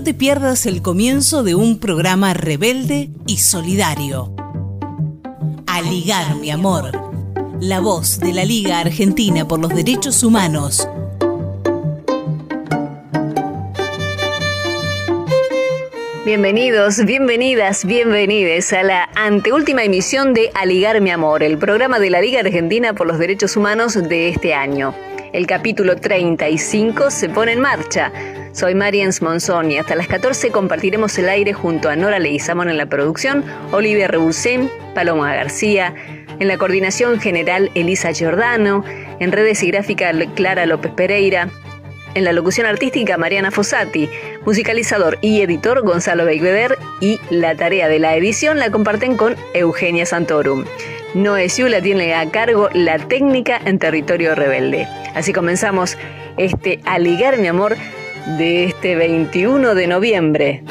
No te pierdas el comienzo de un programa rebelde y solidario. A ligar, mi amor. La voz de la Liga Argentina por los Derechos Humanos. Bienvenidos, bienvenidas, bienvenides a la anteúltima emisión de Aligar mi amor, el programa de la Liga Argentina por los Derechos Humanos de este año. El capítulo 35 se pone en marcha. Soy Mariens Monzón y hasta las 14 compartiremos el aire junto a Nora Leguizamón en la producción, Olivia Rebusén, Paloma García, en la coordinación general Elisa Giordano, en redes y gráfica Clara López Pereira, en la locución artística Mariana Fossati, musicalizador y editor Gonzalo Beigveder y la tarea de la edición la comparten con Eugenia Santorum. Noé la tiene a cargo la técnica en territorio rebelde. Así comenzamos este Aligar mi amor de este 21 de noviembre.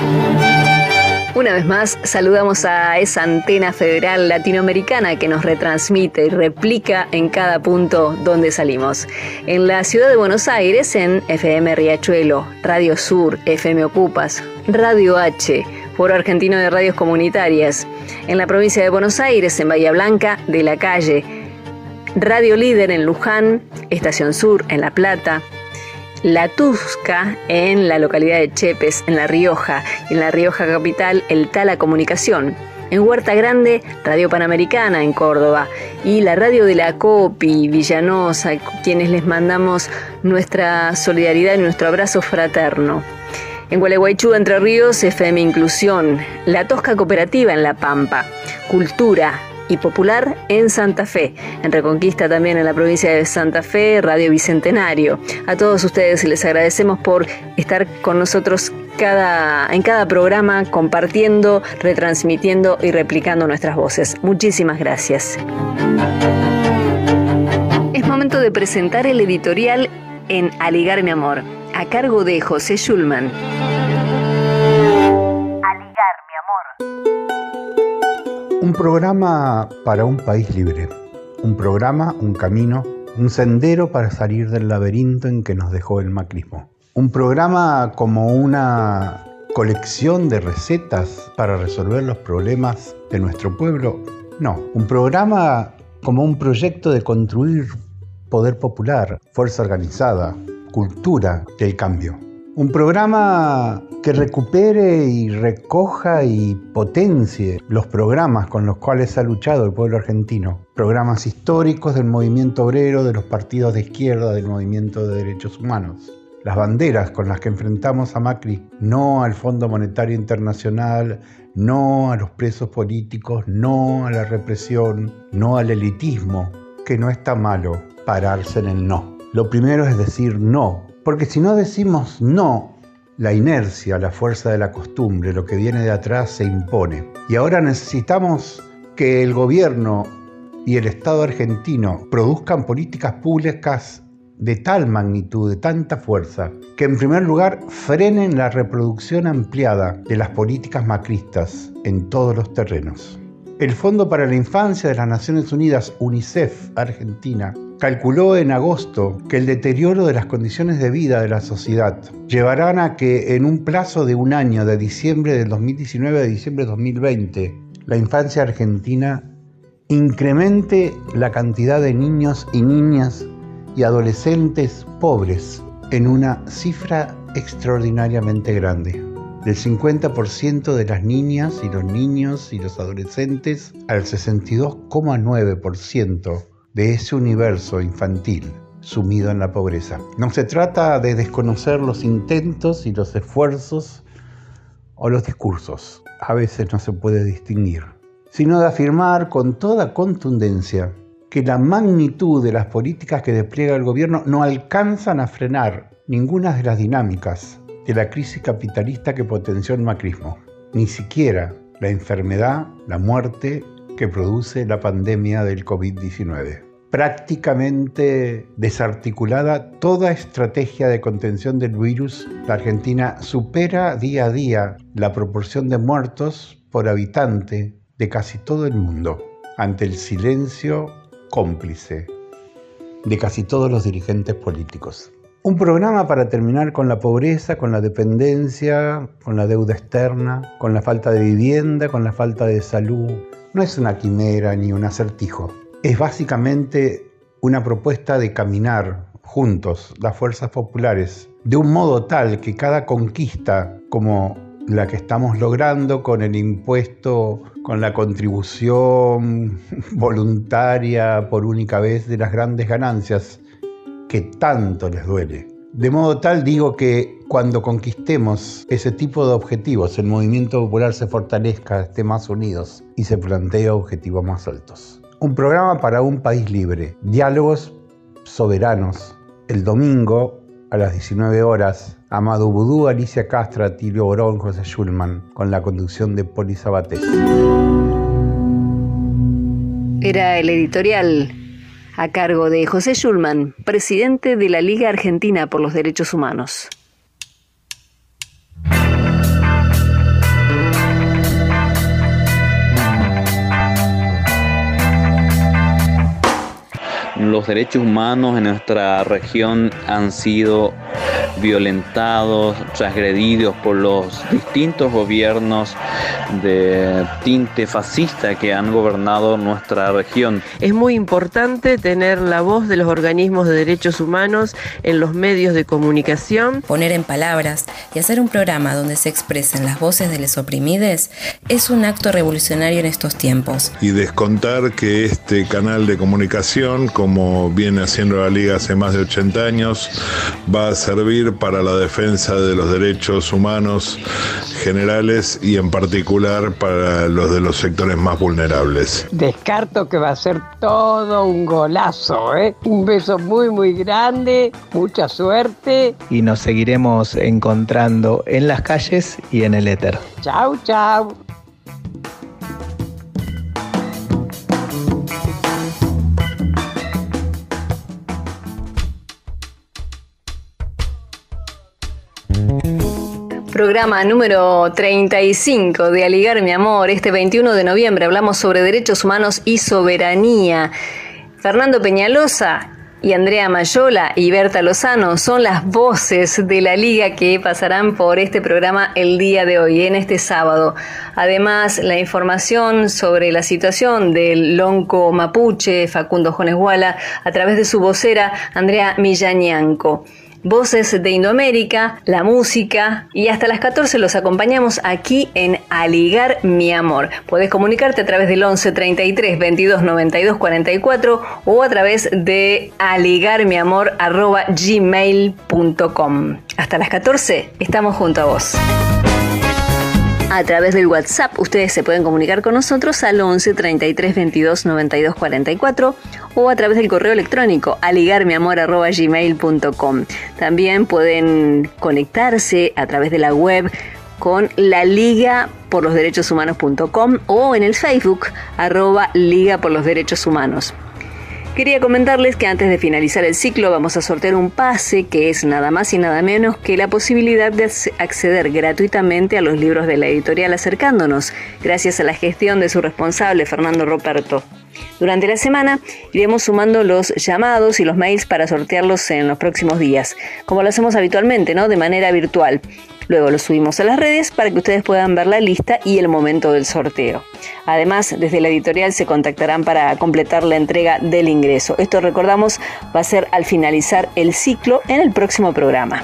Una vez más, saludamos a esa antena federal latinoamericana que nos retransmite y replica en cada punto donde salimos. En la ciudad de Buenos Aires, en FM Riachuelo, Radio Sur, FM Ocupas, Radio H, Foro Argentino de Radios Comunitarias. En la provincia de Buenos Aires, en Bahía Blanca, de la Calle. Radio Líder en Luján, Estación Sur en La Plata, la Tusca en la localidad de Chepes, en La Rioja, y en La Rioja capital, el Tala Comunicación. En Huerta Grande, Radio Panamericana en Córdoba y la radio de la COPI Villanosa, quienes les mandamos nuestra solidaridad y nuestro abrazo fraterno. En Gualeguaychú, Entre Ríos, FM Inclusión, La Tosca Cooperativa en La Pampa, Cultura, y popular en Santa Fe. En Reconquista también en la provincia de Santa Fe, Radio Bicentenario. A todos ustedes les agradecemos por estar con nosotros cada, en cada programa compartiendo, retransmitiendo y replicando nuestras voces. Muchísimas gracias. Es momento de presentar el editorial en Aligar mi amor, a cargo de José Schulman. Un programa para un país libre. Un programa, un camino, un sendero para salir del laberinto en que nos dejó el macrismo. Un programa como una colección de recetas para resolver los problemas de nuestro pueblo. No, un programa como un proyecto de construir poder popular, fuerza organizada, cultura del cambio. Un programa que recupere y recoja y potencie los programas con los cuales ha luchado el pueblo argentino. Programas históricos del movimiento obrero, de los partidos de izquierda, del movimiento de derechos humanos. Las banderas con las que enfrentamos a Macri, no al Fondo Monetario Internacional, no a los presos políticos, no a la represión, no al elitismo, que no está malo pararse en el no. Lo primero es decir no porque si no decimos no, la inercia, la fuerza de la costumbre, lo que viene de atrás se impone. Y ahora necesitamos que el gobierno y el Estado argentino produzcan políticas públicas de tal magnitud, de tanta fuerza, que en primer lugar frenen la reproducción ampliada de las políticas macristas en todos los terrenos. El Fondo para la Infancia de las Naciones Unidas, UNICEF Argentina, calculó en agosto que el deterioro de las condiciones de vida de la sociedad llevarán a que en un plazo de un año, de diciembre del 2019 a diciembre de 2020, la infancia argentina incremente la cantidad de niños y niñas y adolescentes pobres en una cifra extraordinariamente grande. Del 50% de las niñas y los niños y los adolescentes al 62,9% de ese universo infantil sumido en la pobreza. No se trata de desconocer los intentos y los esfuerzos o los discursos, a veces no se puede distinguir, sino de afirmar con toda contundencia que la magnitud de las políticas que despliega el gobierno no alcanzan a frenar ninguna de las dinámicas de la crisis capitalista que potenció el macrismo, ni siquiera la enfermedad, la muerte que produce la pandemia del COVID-19. Prácticamente desarticulada toda estrategia de contención del virus, la Argentina supera día a día la proporción de muertos por habitante de casi todo el mundo, ante el silencio cómplice de casi todos los dirigentes políticos. Un programa para terminar con la pobreza, con la dependencia, con la deuda externa, con la falta de vivienda, con la falta de salud. No es una quimera ni un acertijo. Es básicamente una propuesta de caminar juntos, las fuerzas populares, de un modo tal que cada conquista como la que estamos logrando con el impuesto, con la contribución voluntaria por única vez de las grandes ganancias que tanto les duele. De modo tal digo que cuando conquistemos ese tipo de objetivos, el movimiento popular se fortalezca, esté más unidos y se plantee objetivos más altos. Un programa para un país libre, diálogos soberanos. El domingo a las 19 horas, Amado Vudú, Alicia Castra, Tilio Borón, José Schulman, con la conducción de Poli Sabatés. Era el editorial a cargo de José Schulman, presidente de la Liga Argentina por los Derechos Humanos. Los derechos humanos en nuestra región han sido violentados, transgredidos por los distintos gobiernos de tinte fascista que han gobernado nuestra región. Es muy importante tener la voz de los organismos de derechos humanos en los medios de comunicación. Poner en palabras y hacer un programa donde se expresen las voces de los oprimidos es un acto revolucionario en estos tiempos. Y descontar que este canal de comunicación, como viene haciendo la Liga hace más de 80 años, va a servir para la defensa de los derechos humanos generales y en particular para los de los sectores más vulnerables. Descarto que va a ser todo un golazo, ¿eh? Un beso muy muy grande, mucha suerte. Y nos seguiremos encontrando en las calles y en el éter. Chau, chau. Programa número 35 de Aligar mi amor. Este 21 de noviembre hablamos sobre derechos humanos y soberanía. Fernando Peñalosa y Andrea Mayola y Berta Lozano son las voces de la liga que pasarán por este programa el día de hoy, en este sábado. Además, la información sobre la situación del lonco mapuche Facundo Jones Guala a través de su vocera Andrea Millañanco. Voces de Indoamérica, la música y hasta las 14 los acompañamos aquí en Aligar mi amor. Puedes comunicarte a través del 11 33 22 92 44 o a través de aligarmiamor@gmail.com. Hasta las 14 estamos junto a vos. A través del WhatsApp ustedes se pueden comunicar con nosotros al 11 33 22 92 44 o a través del correo electrónico aligarmiamor.gmail.com. También pueden conectarse a través de la web con la Liga por los Derechos Humanos.com o en el Facebook arroba Liga por los Derechos Humanos. Quería comentarles que antes de finalizar el ciclo vamos a sortear un pase que es nada más y nada menos que la posibilidad de acceder gratuitamente a los libros de la editorial Acercándonos, gracias a la gestión de su responsable Fernando Roberto. Durante la semana iremos sumando los llamados y los mails para sortearlos en los próximos días, como lo hacemos habitualmente, ¿no? De manera virtual. Luego lo subimos a las redes para que ustedes puedan ver la lista y el momento del sorteo. Además, desde la editorial se contactarán para completar la entrega del ingreso. Esto recordamos va a ser al finalizar el ciclo en el próximo programa.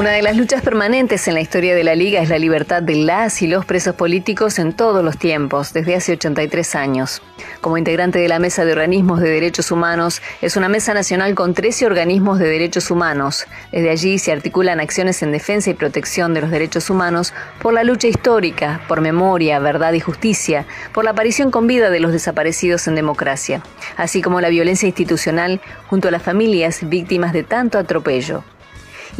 Una de las luchas permanentes en la historia de la Liga es la libertad de las y los presos políticos en todos los tiempos, desde hace 83 años. Como integrante de la Mesa de Organismos de Derechos Humanos, es una mesa nacional con 13 organismos de derechos humanos. Desde allí se articulan acciones en defensa y protección de los derechos humanos por la lucha histórica, por memoria, verdad y justicia, por la aparición con vida de los desaparecidos en democracia, así como la violencia institucional junto a las familias víctimas de tanto atropello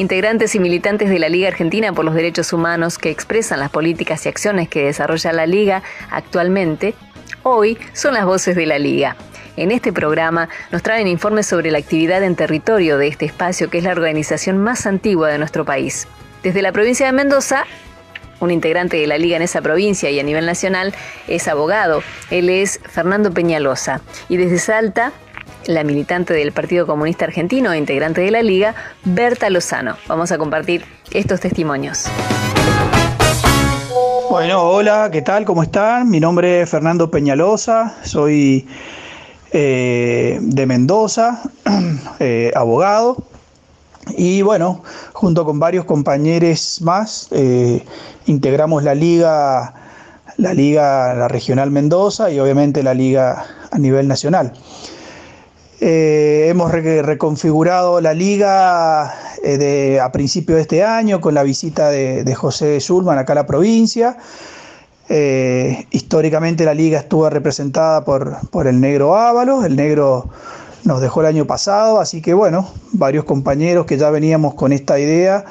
integrantes y militantes de la Liga Argentina por los Derechos Humanos que expresan las políticas y acciones que desarrolla la Liga actualmente, hoy son las voces de la Liga. En este programa nos traen informes sobre la actividad en territorio de este espacio que es la organización más antigua de nuestro país. Desde la provincia de Mendoza, un integrante de la liga en esa provincia y a nivel nacional, es abogado. Él es Fernando Peñalosa. Y desde Salta, la militante del Partido Comunista Argentino e integrante de la Liga, Berta Lozano. Vamos a compartir estos testimonios. Bueno, hola, ¿qué tal? ¿Cómo están? Mi nombre es Fernando Peñalosa, soy eh, de Mendoza, eh, abogado. Y bueno, junto con varios compañeros más, eh, integramos la liga, la liga la regional Mendoza y obviamente la liga a nivel nacional. Hemos reconfigurado la liga a principios de este año con la visita de, de José Zulman acá a la provincia. Eh, históricamente la liga estuvo representada por, por el negro Ábalos, el negro nos dejó el año pasado, así que bueno, varios compañeros que ya veníamos con esta idea,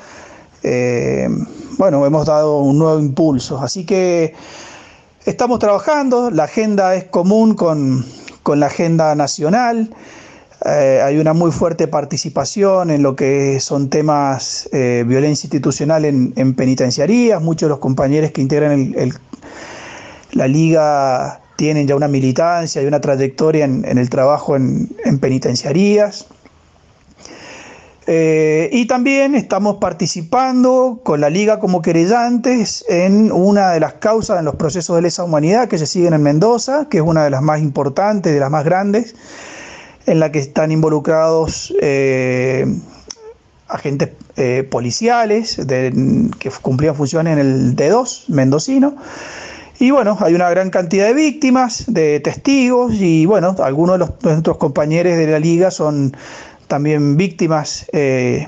eh, bueno, hemos dado un nuevo impulso, así que estamos trabajando, la agenda es común con, la agenda nacional, eh, hay una muy fuerte participación en lo que son temas eh, violencia institucional en, penitenciarías. Muchos de los compañeros que integran la liga tienen ya una militancia y una trayectoria en, el trabajo en, penitenciarías. Eh, y también estamos participando con la liga como querellantes en una de las causas en los procesos de lesa humanidad que se siguen en Mendoza, que es una de las más importantes, de las más grandes, en la que están involucrados eh, agentes eh, policiales que cumplían funciones en el D2 mendocino. Y bueno, hay una gran cantidad de víctimas, de testigos y bueno, algunos de, nuestros compañeros de la liga son también víctimas eh,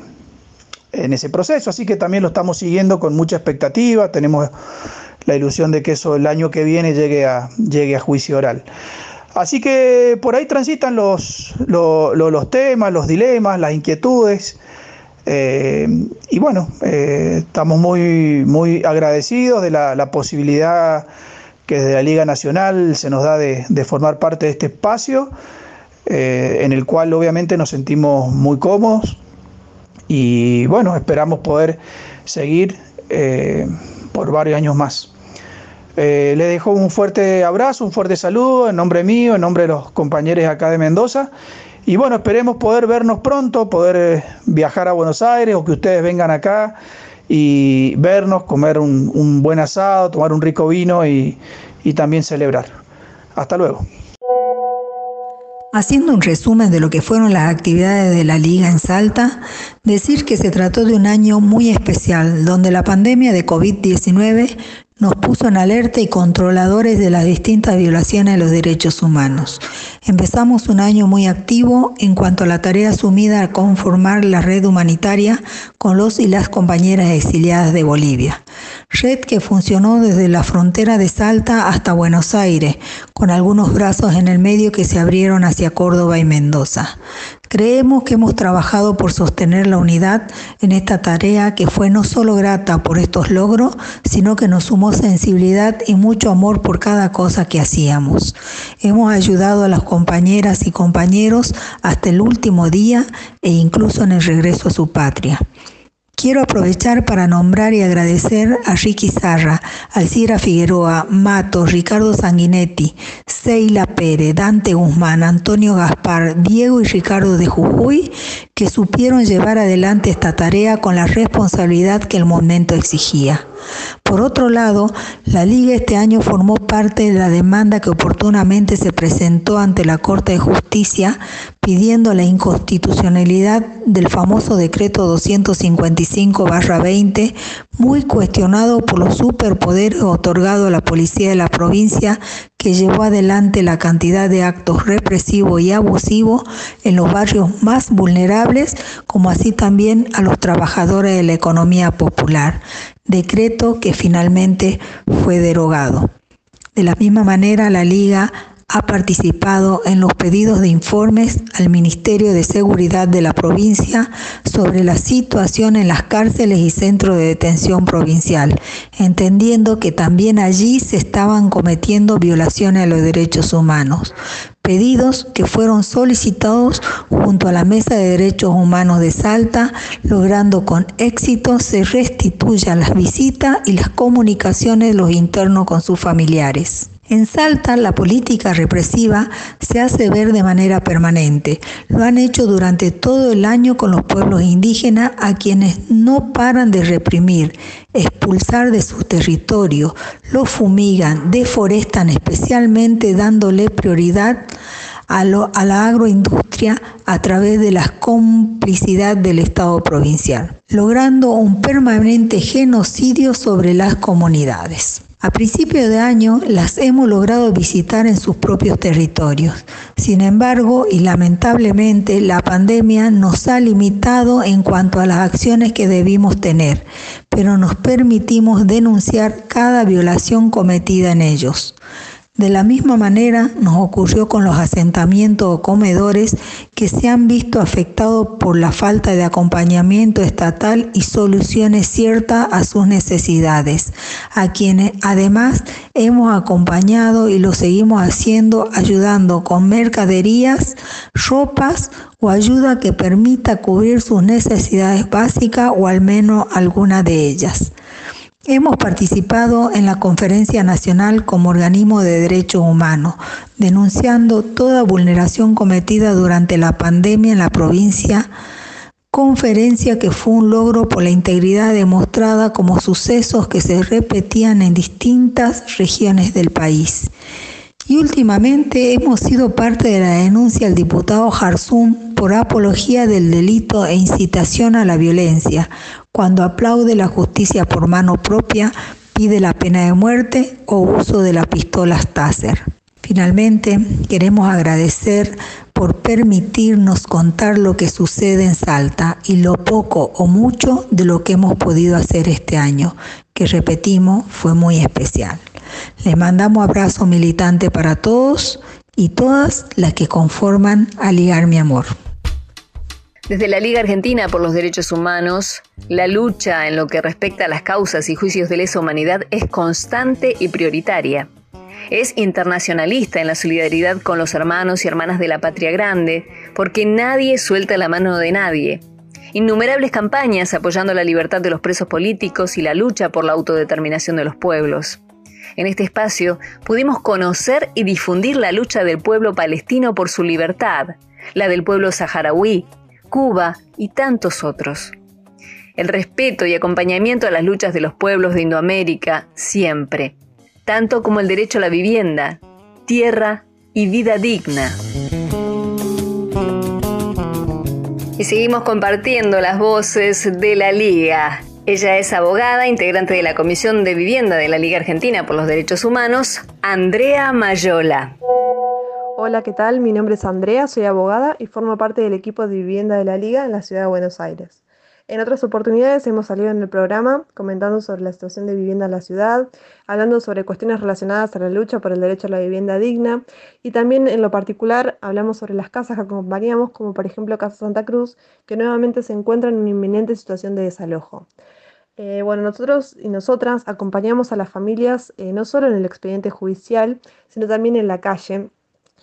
en ese proceso, así que también lo estamos siguiendo con mucha expectativa, tenemos la ilusión de que eso el año que viene llegue a, llegue a juicio oral. Así que por ahí transitan los, los, temas, los dilemas, las inquietudes. Eh, y bueno, eh, estamos muy, muy agradecidos de la, posibilidad que desde la Liga Nacional se nos da de, formar parte de este espacio, eh, en el cual obviamente nos sentimos muy cómodos y bueno, esperamos poder seguir por varios años más. le dejo un fuerte abrazo, un fuerte saludo en nombre mío, en nombre de los compañeros acá de Mendoza y bueno, esperemos poder vernos pronto, poder eh, viajar a Buenos Aires o que ustedes vengan acá y vernos, comer un, buen asado, tomar un rico vino y también celebrar. Hasta luego. Haciendo un resumen de lo que fueron las actividades de la liga en Salta, decir que se trató de un año muy especial, donde la pandemia de COVID-19 nos puso en alerta y controladores de las distintas violaciones de los derechos humanos. Empezamos un año muy activo en cuanto a la tarea asumida a conformar la red humanitaria con los y las compañeras exiliadas de Bolivia. Red que funcionó desde la frontera de Salta hasta Buenos Aires, con algunos brazos en el medio que se abrieron hacia Córdoba y Mendoza. Creemos que hemos trabajado por sostener la unidad en esta tarea que fue no solo grata por estos logros, sino que nos sumó sensibilidad y mucho amor por cada cosa que hacíamos. Hemos ayudado a las compañeras y compañeros hasta el último día e incluso en el regreso a su patria. Quiero aprovechar para nombrar y agradecer a Ricky Sarra, Alcira Figueroa, Mato, Ricardo Sanguinetti, Seila Pérez, Dante Guzmán, Antonio Gaspar, Diego y Ricardo de Jujuy, que supieron llevar adelante esta tarea con la responsabilidad que el momento exigía. Por otro lado, la Liga este año formó parte de la demanda que oportunamente se presentó ante la Corte de Justicia pidiendo la inconstitucionalidad del famoso decreto 255-20, muy cuestionado por los superpoderes otorgados a la policía de la provincia que llevó adelante la cantidad de actos represivos y abusivos en los barrios más vulnerables, como así también a los trabajadores de la economía popular decreto que finalmente fue derogado. De la misma manera, la Liga ha participado en los pedidos de informes al Ministerio de Seguridad de la provincia sobre la situación en las cárceles y centros de detención provincial, entendiendo que también allí se estaban cometiendo violaciones a los derechos humanos pedidos que fueron solicitados junto a la Mesa de Derechos Humanos de Salta, logrando con éxito se restituyan las visitas y las comunicaciones de los internos con sus familiares. En Salta, la política represiva se hace ver de manera permanente. Lo han hecho durante todo el año con los pueblos indígenas a quienes no paran de reprimir, expulsar de su territorio, los fumigan, deforestan especialmente dándole prioridad a, a, la agroindustria a través de la complicidad del Estado provincial, logrando un permanente genocidio sobre las comunidades. A principio de año las hemos logrado visitar en sus propios territorios. Sin embargo, y lamentablemente, la pandemia nos ha limitado en cuanto a las acciones que debimos tener, pero nos permitimos denunciar cada violación cometida en ellos. De la misma manera nos ocurrió con los asentamientos o comedores que se han visto afectados por la falta de acompañamiento estatal y soluciones ciertas a sus necesidades, a quienes además hemos acompañado y lo seguimos haciendo ayudando con mercaderías, ropas o ayuda que permita cubrir sus necesidades básicas o al menos alguna de ellas. Hemos participado en la Conferencia Nacional como organismo de derechos humanos, denunciando toda vulneración cometida durante la pandemia en la provincia, conferencia que fue un logro por la integridad demostrada como sucesos que se repetían en distintas regiones del país. Y últimamente hemos sido parte de la denuncia al diputado Jarzún por apología del delito e incitación a la violencia, cuando aplaude la justicia por mano propia, pide la pena de muerte o uso de las pistolas Taser. Finalmente, queremos agradecer por permitirnos contar lo que sucede en Salta y lo poco o mucho de lo que hemos podido hacer este año, que repetimos fue muy especial. Les mandamos abrazo militante para todos y todas las que conforman a Ligar Mi Amor. Desde la Liga Argentina por los Derechos Humanos, la lucha en lo que respecta a las causas y juicios de lesa humanidad es constante y prioritaria. Es internacionalista en la solidaridad con los hermanos y hermanas de la patria grande, porque nadie suelta la mano de nadie. Innumerables campañas apoyando la libertad de los presos políticos y la lucha por la autodeterminación de los pueblos. En este espacio pudimos conocer y difundir la lucha del pueblo palestino por su libertad, la del pueblo saharaui, Cuba y tantos otros. El respeto y acompañamiento a las luchas de los pueblos de Indoamérica siempre, tanto como el derecho a la vivienda, tierra y vida digna. Y seguimos compartiendo las voces de la Liga. Ella es abogada, integrante de la Comisión de Vivienda de la Liga Argentina por los Derechos Humanos, Andrea Mayola. Hola, ¿qué tal? Mi nombre es Andrea, soy abogada y formo parte del equipo de vivienda de la Liga en la ciudad de Buenos Aires. En otras oportunidades hemos salido en el programa comentando sobre la situación de vivienda en la ciudad, hablando sobre cuestiones relacionadas a la lucha por el derecho a la vivienda digna y también en lo particular hablamos sobre las casas que acompañamos, como por ejemplo Casa Santa Cruz, que nuevamente se encuentran en una inminente situación de desalojo. Eh, bueno, nosotros y nosotras acompañamos a las familias eh, no solo en el expediente judicial, sino también en la calle,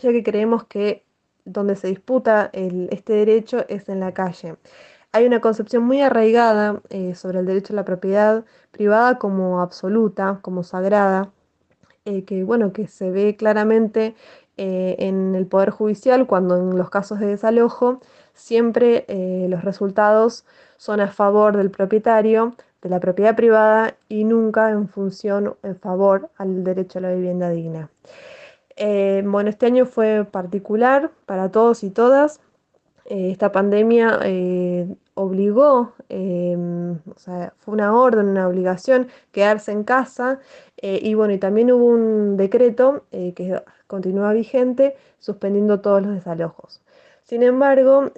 ya que creemos que donde se disputa este derecho es en la calle. Hay una concepción muy arraigada eh, sobre el derecho a la propiedad privada como absoluta, como sagrada, eh, que bueno, que se ve claramente eh, en el Poder Judicial cuando en los casos de desalojo siempre los resultados son a favor del propietario, de la propiedad privada y nunca en función, en favor al derecho a la vivienda digna. Eh, bueno, este año fue particular para todos y todas. Eh, esta pandemia eh, obligó, em, o sea, fue una orden, una obligación quedarse en casa y bueno, y también hubo un decreto que continúa vigente suspendiendo todos los desalojos. Sin embargo,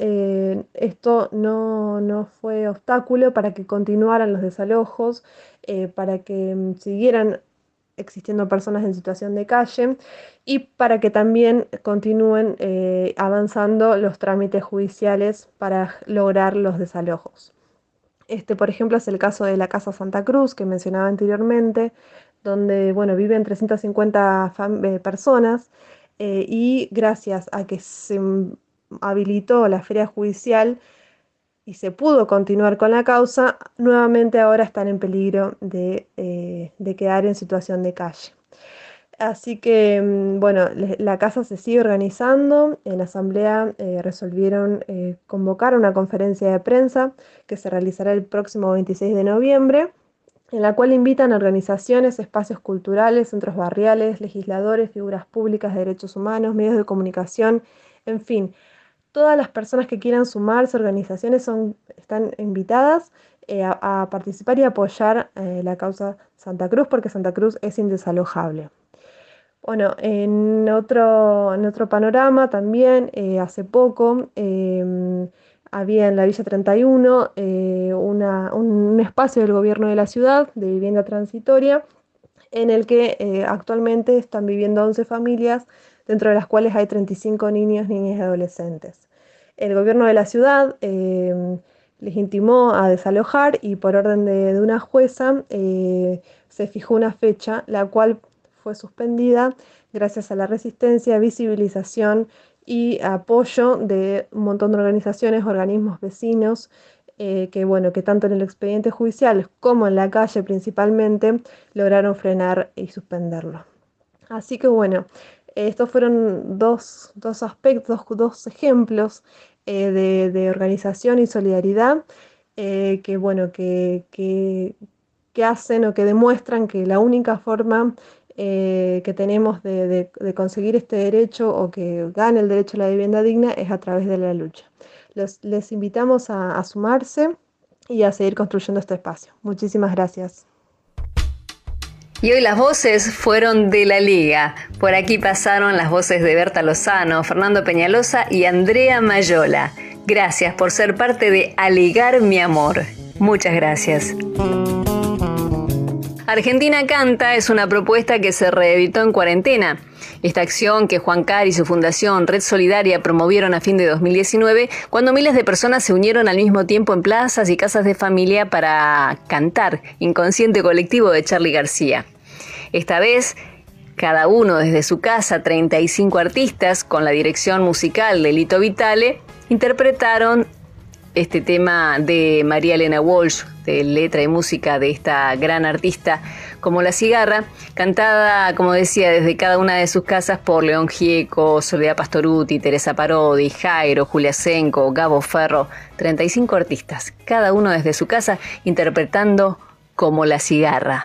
esto no, no, fue obstáculo para que continuaran los desalojos, para que em, siguieran existiendo personas en situación de calle y para que también continúen eh, avanzando los trámites judiciales para lograr los desalojos. Este, por ejemplo, es el caso de la Casa Santa Cruz que mencionaba anteriormente, donde bueno, viven 350 eh, personas eh, y gracias a que se habilitó la feria judicial, y se pudo continuar con la causa, nuevamente ahora están en peligro de, eh, quedar en situación de calle. Así que, mm, bueno, la casa se sigue organizando. En la asamblea eh, resolvieron eh, convocar una conferencia de prensa que se realizará el próximo 26 de noviembre, en la cual invitan a organizaciones, espacios culturales, centros barriales, legisladores, figuras públicas de derechos humanos, medios de comunicación, en fin, todas las personas que quieran sumarse, organizaciones son, están invitadas eh, a, participar y apoyar la causa Santa Cruz porque Santa Cruz es indesalojable. Bueno, en otro, en otro panorama también, eh, hace poco, em, había en la Villa 31 eh, un espacio del gobierno de la ciudad de vivienda transitoria en el que eh, actualmente están viviendo 11 familias, dentro de las cuales hay 35 niños, niñas y adolescentes. El gobierno de la ciudad em, les intimó a desalojar y por orden de, una jueza se fijó una fecha, la cual fue suspendida gracias a la resistencia, visibilización y apoyo de un montón de organizaciones, organismos vecinos, eh, que bueno, que tanto en el expediente judicial como en la calle principalmente lograron frenar y suspenderlo. Así que bueno, estos fueron dos, aspectos, dos ejemplos eh, de, organización y solidaridad eh, que bueno, que, que, hacen o que demuestran que la única forma eh, que tenemos de, conseguir este derecho o que gane el derecho a la vivienda digna es a través de la lucha. les invitamos a, sumarse y a seguir construyendo este espacio. Muchísimas gracias. Y hoy las voces fueron de la Liga. Por aquí pasaron las voces de Berta Lozano, Fernando Peñalosa y Andrea Mayola. Gracias por ser parte de Aligar mi amor. Muchas gracias. Argentina Canta es una propuesta que se reeditó en cuarentena. Esta acción que Juan Car y su fundación Red Solidaria promovieron a fin de 2019, cuando miles de personas se unieron al mismo tiempo en plazas y casas de familia para cantar Inconsciente Colectivo de Charlie García. Esta vez, cada uno desde su casa, 35 artistas, con la dirección musical de Lito Vitale, interpretaron este tema de María Elena Walsh, de letra y música de esta gran artista como La Cigarra, cantada, como decía, desde cada una de sus casas por León Gieco, Soledad Pastoruti, Teresa Parodi, Jairo, Julia Senco, Gabo Ferro, 35 artistas, cada uno desde su casa interpretando como La Cigarra.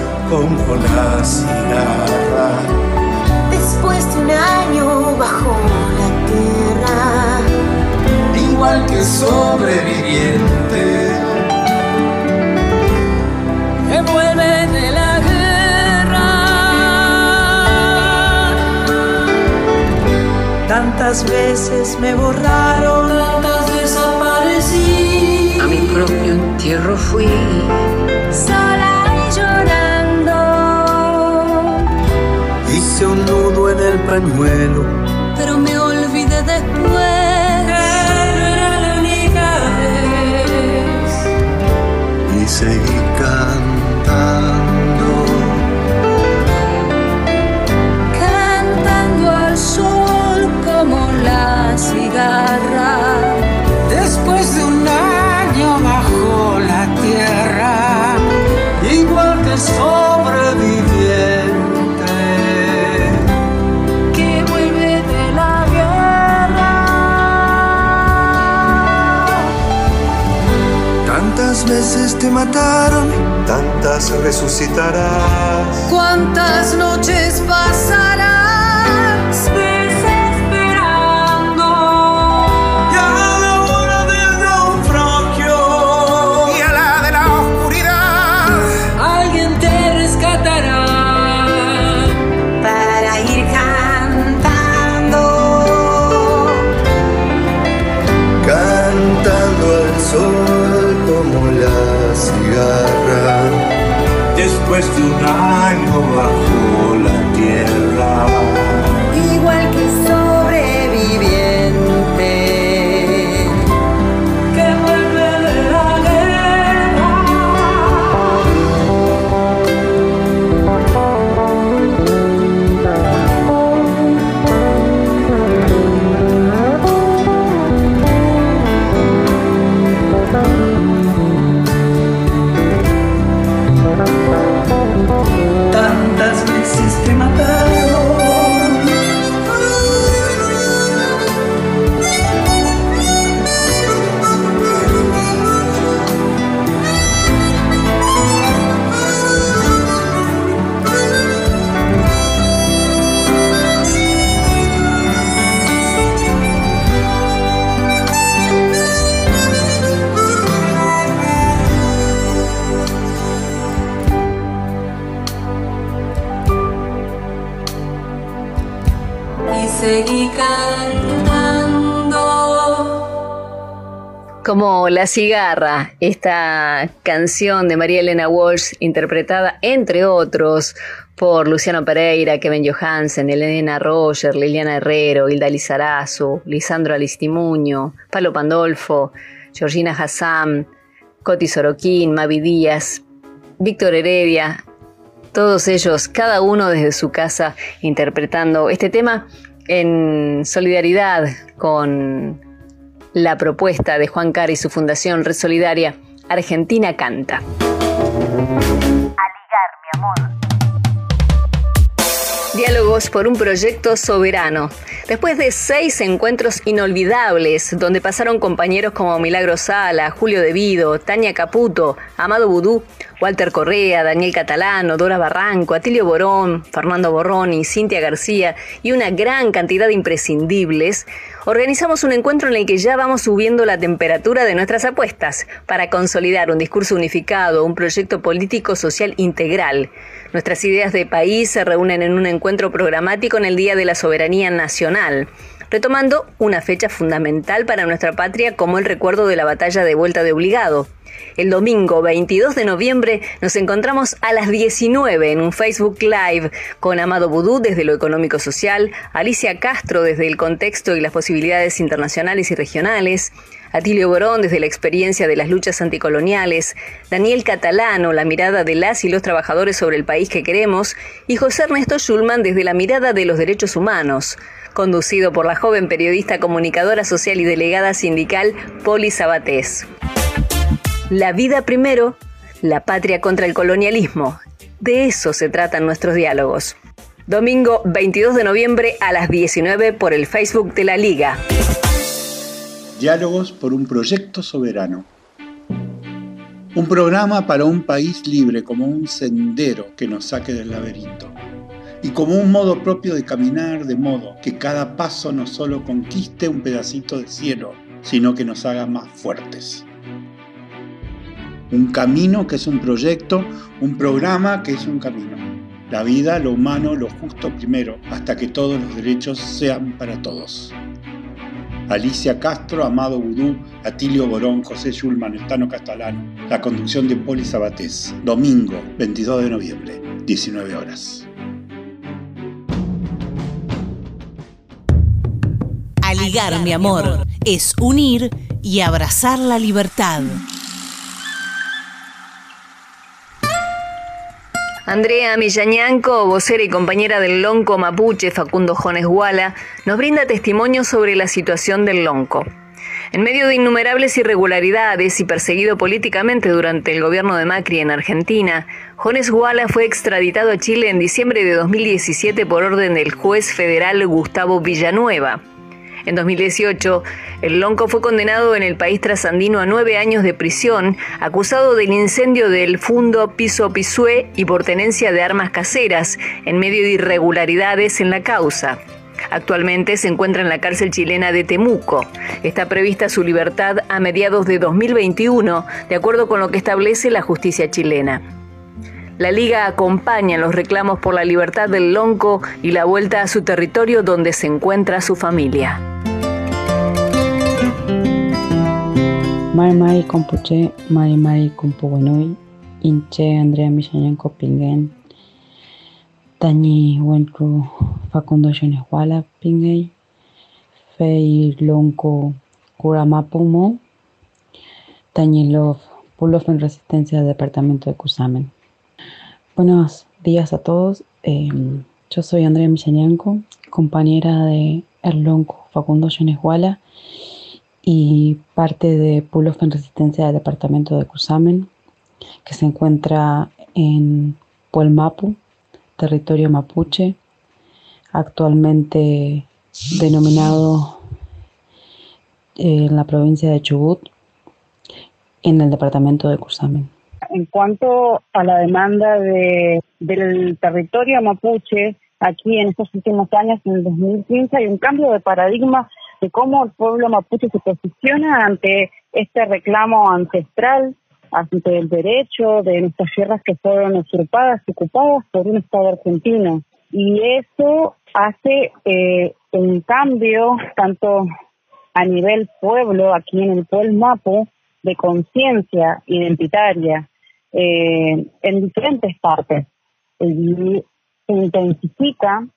como la cigarra. Después de un año bajo la tierra, igual que sobreviviente, que vuelve de la guerra. Tantas veces me borraron, tantas desaparecí. A mi propio entierro fui. Un nudo en el pañuelo. Pero me olvidé después. Era la única vez. Y seguí cantando. Cantando al sol como la cigarra. Te mataron? Tantas resucitarás. ¿Cuántas noches después de un año La Cigarra, esta canción de María Elena Walsh, interpretada entre otros por Luciano Pereira, Kevin Johansen, Elena Roger, Liliana Herrero, Hilda Lizarazu, Lisandro Alistimuño, Palo Pandolfo, Georgina Hassan, Coti Soroquín, Mavi Díaz, Víctor Heredia, todos ellos, cada uno desde su casa, interpretando este tema en solidaridad con la propuesta de Juan Car y su fundación Red Solidaria, Argentina Canta. Diálogos por un proyecto soberano. Después de seis encuentros inolvidables, donde pasaron compañeros como Milagro Sala, Julio Devido, Tania Caputo, Amado Budú, Walter Correa, Daniel Catalano, Dora Barranco, Atilio Borón, Fernando Borroni, Cintia García y una gran cantidad de imprescindibles, organizamos un encuentro en el que ya vamos subiendo la temperatura de nuestras apuestas para consolidar un discurso unificado, un proyecto político social integral. Nuestras ideas de país se reúnen en un encuentro programático en el Día de la Soberanía Nacional, retomando una fecha fundamental para nuestra patria como el recuerdo de la batalla de Vuelta de Obligado. El domingo 22 de noviembre nos encontramos a las 19 en un Facebook Live con Amado Budú desde lo económico social, Alicia Castro desde el contexto y las posibilidades internacionales y regionales, Atilio Borón desde la experiencia de las luchas anticoloniales, Daniel Catalano, la mirada de las y los trabajadores sobre el país que queremos, y José Ernesto Schulman desde la mirada de los derechos humanos, conducido por la joven periodista comunicadora social y delegada sindical Poli Sabatés. La vida primero, la patria contra el colonialismo. De eso se tratan nuestros diálogos. Domingo 22 de noviembre a las 19 por el Facebook de la Liga. Diálogos por un proyecto soberano. Un programa para un país libre como un sendero que nos saque del laberinto. Y como un modo propio de caminar, de modo que cada paso no solo conquiste un pedacito de cielo, sino que nos haga más fuertes. Un camino que es un proyecto, un programa que es un camino. La vida, lo humano, lo justo primero, hasta que todos los derechos sean para todos. Alicia Castro, Amado Budú, Atilio Borón, José Schulman, Estano Castalano. La conducción de Poli Sabatés. Domingo, 22 de noviembre, 19 horas. Aligar, mi amor, es unir y abrazar la libertad. Andrea Millañanco, vocera y compañera del Lonco Mapuche Facundo Jones Guala, nos brinda testimonio sobre la situación del Lonco. En medio de innumerables irregularidades y perseguido políticamente durante el gobierno de Macri en Argentina, Jones Guala fue extraditado a Chile en diciembre de 2017 por orden del juez federal Gustavo Villanueva. En 2018, el Lonco fue condenado en el país trasandino a nueve años de prisión, acusado del incendio del Fundo Piso Pisué y por tenencia de armas caseras, en medio de irregularidades en la causa. Actualmente se encuentra en la cárcel chilena de Temuco. Está prevista su libertad a mediados de 2021, de acuerdo con lo que establece la justicia chilena. La Liga acompaña los reclamos por la libertad del Lonco y la vuelta a su territorio donde se encuentra su familia. Mai Mai Compuche, Mai Mai Compuwenui, inche Andrea Michañanco Pinguen, Tañi Wenku Facundo Yoneshuala Pingay, Fei Lonco Curamapumo, Tañi Love Pulof en Resistencia del Departamento de Cusamen. Buenos días a todos. Em, yo soy Andrea Michañanco, compañera de Erlonco Facundo Yoneshuala y parte de Pulof en Resistencia del Departamento de Cusamen que se encuentra en Puelmapu, territorio mapuche, actualmente denominado eh, en la provincia de Chubut, en el departamento de Cusamen. En cuanto a la demanda de, del territorio mapuche, aquí en estos últimos años, en el 2015, hay un cambio de paradigma de cómo el pueblo mapuche se posiciona ante este reclamo ancestral ante el derecho de nuestras tierras que fueron usurpadas y ocupadas por un Estado argentino. Y eso hace eh, un cambio tanto a nivel pueblo, aquí en el pueblo Mapo, de conciencia identitaria eh, en diferentes partes. Y se intensifica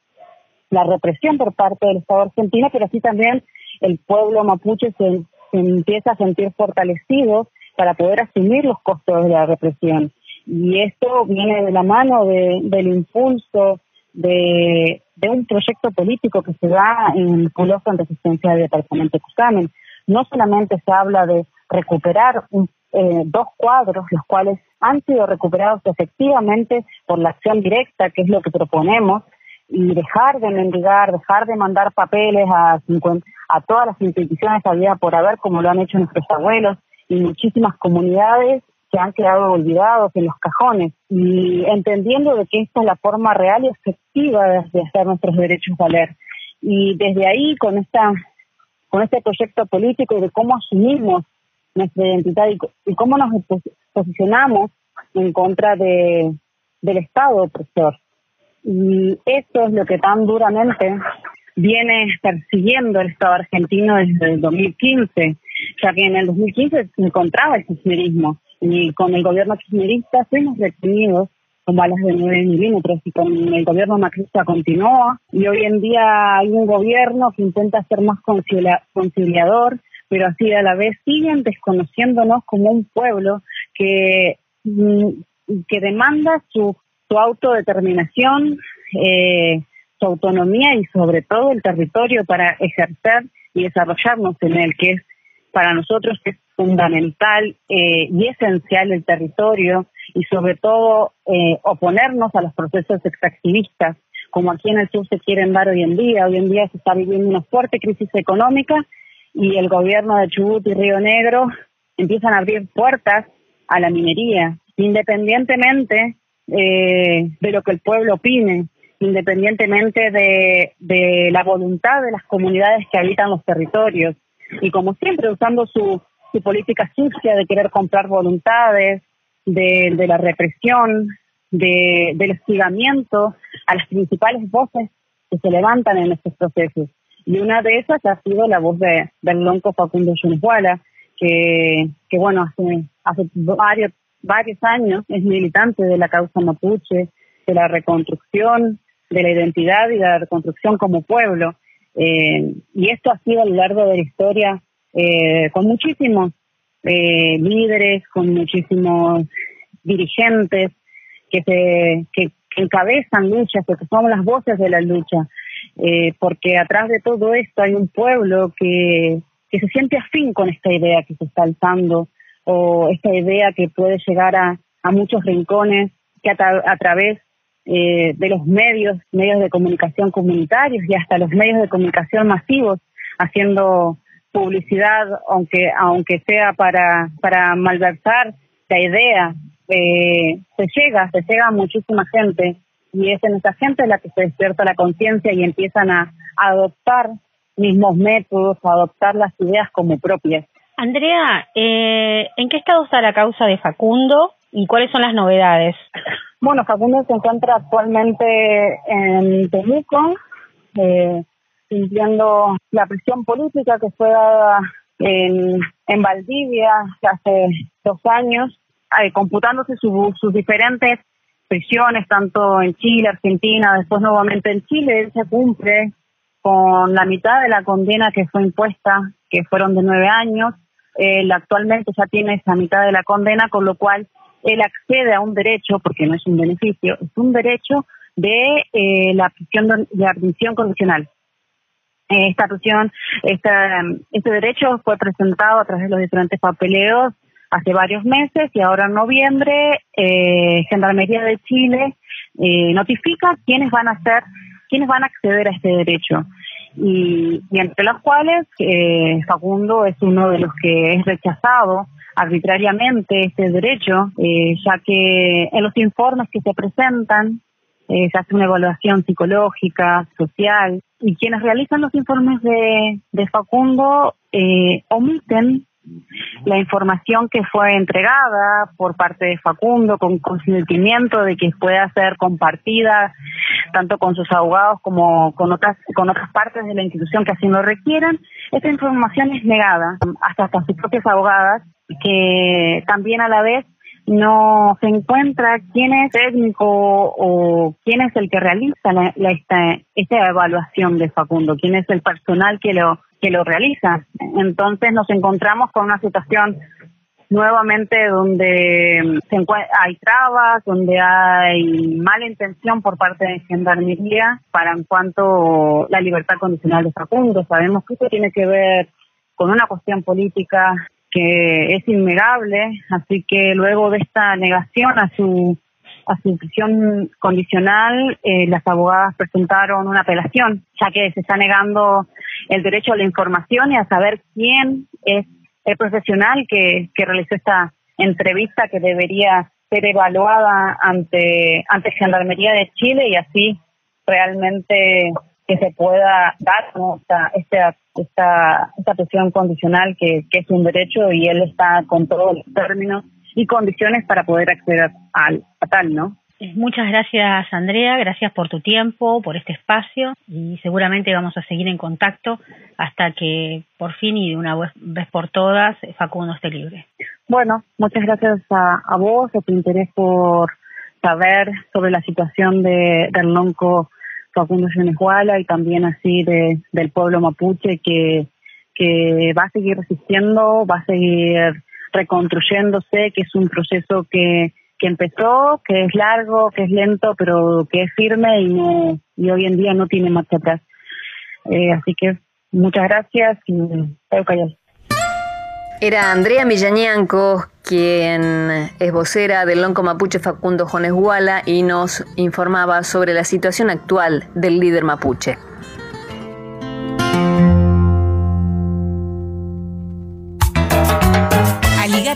la represión por parte del Estado argentino, pero así también el pueblo mapuche se, empieza a sentir fortalecido para poder asumir los costos de la represión. Y esto viene de la mano del impulso de, un proyecto político que se da en el Coloso en Resistencia del Departamento de Cusamen. No solamente se habla de recuperar eh, dos cuadros, los cuales han sido recuperados efectivamente por la acción directa, que es lo que proponemos, y dejar de mendigar, dejar de mandar papeles a, a todas las instituciones había por haber, como lo han hecho nuestros abuelos, y muchísimas comunidades se han quedado olvidados en los cajones y entendiendo de que esta es la forma real y efectiva de hacer nuestros derechos valer. Y desde ahí, con esta con este proyecto político y de cómo asumimos nuestra identidad y, cómo nos posicionamos en contra de, del Estado opresor. Y esto es lo que tan duramente viene persiguiendo el Estado argentino desde el 2015 ya que en el 2015 se encontraba el kirchnerismo y con el gobierno kirchnerista fuimos detenidos con balas de 9 milímetros y con el gobierno macrista continúa y hoy en día hay un gobierno que intenta ser más conciliador pero así a la vez siguen desconociéndonos como un pueblo que, mm, que demanda su, su autodeterminación, eh, su autonomía y sobre todo el territorio para ejercer y desarrollarnos en él, que es para nosotros es fundamental eh, y esencial el territorio y sobre todo eh, oponernos a los procesos extractivistas como aquí en el sur se quieren dar hoy en día. Hoy en día se está viviendo una fuerte crisis económica y el gobierno de Chubut y Río Negro empiezan a abrir puertas a la minería, independientemente eh, de lo que el pueblo opine, independientemente de, la voluntad de las comunidades que habitan los territorios y como siempre usando su, su política sucia de querer comprar voluntades, de, de la represión, de, del hostigamiento a las principales voces que se levantan en estos procesos. Y una de esas ha sido la voz de, del lonco Facundo Yuneshuala, que, que bueno, hace, hace varios, varios años es militante de la causa mapuche, de la reconstrucción de la identidad y de la reconstrucción como pueblo. Eh, y esto ha sido a lo largo de la historia eh, con muchísimos eh, líderes, con muchísimos dirigentes que, se, que, encabezan luchas, porque somos las voces de la lucha, porque atrás de todo esto hay un pueblo que, que se siente afín con esta idea que se está alzando o esta idea que puede llegar a, a muchos rincones que a, a través eh, de los medios, medios de comunicación comunitarios y hasta los medios de comunicación masivos haciendo publicidad, aunque aunque sea para para malversar la idea, eh, se llega, se llega a muchísima gente y es en esa gente la que se despierta la conciencia y empiezan a, adoptar mismos métodos, a adoptar las ideas como propias. Andrea, eh, ¿en qué estado está la causa de Facundo y cuáles son las novedades? Bueno, Facundo se encuentra actualmente en Temuco, eh, sintiendo la presión política que fue dada en, en Valdivia hace dos años eh, computándose sus diferentes prisiones, tanto en Chile, Argentina, después nuevamente en Chile, él se cumple con la mitad de la condena que fue impuesta, que fueron de nueve años. Él actualmente ya tiene esa mitad de la condena, con lo cual él accede a un derecho, porque no es un beneficio, es un derecho de eh, la prisión de la prisión condicional. Esta prisión, esta, este derecho fue presentado a través de los diferentes papeleos hace varios meses y ahora en noviembre eh, Gendarmería de Chile eh, notifica quiénes van a ser, quiénes van a acceder a este derecho. Y, entre los cuales eh, Facundo es uno de los que es rechazado arbitrariamente este derecho, eh, ya que en los informes que se presentan eh, se hace una evaluación psicológica, social, y quienes realizan los informes de, de Facundo eh, omiten la información que fue entregada por parte de Facundo con consentimiento de que pueda ser compartida tanto con sus abogados como con otras con otras partes de la institución que así lo requieran, esta información es negada hasta hasta sus propias abogadas que también a la vez no se encuentra quién es técnico o quién es el que realiza la, esta, esta evaluación de Facundo, quién es el personal que lo que lo realiza. Entonces nos encontramos con una situación nuevamente donde se hay trabas, donde hay mala intención por parte de Gendarmería para en cuanto la libertad condicional de Facundo. Sabemos que esto tiene que ver con una cuestión política que es innegable, así que luego de esta negación a su a su prisión condicional, eh, las abogadas presentaron una apelación, ya que se está negando el derecho a la información y a saber quién es el profesional que, que realizó esta entrevista que debería ser evaluada ante, ante Gendarmería de Chile y así realmente que se pueda dar esta, esta, esta, esta prisión condicional que, que es un derecho y él está con todos los términos y condiciones para poder acceder al, a tal, ¿no? Eh, muchas gracias Andrea, gracias por tu tiempo, por este espacio y seguramente vamos a seguir en contacto hasta que por fin y de una vez por todas Facundo esté libre. Bueno, muchas gracias a, a vos, a tu interés por saber sobre la situación de, del lonco Facundo Venezuela y también así de, del pueblo mapuche que, que va a seguir resistiendo, va a seguir reconstruyéndose, que es un proceso que, que empezó, que es largo, que es lento, pero que es firme y, y hoy en día no tiene marcha atrás. Eh, así que muchas gracias y Era Andrea Millañanco, quien es vocera del Lonco Mapuche Facundo Jones Guala y nos informaba sobre la situación actual del líder mapuche.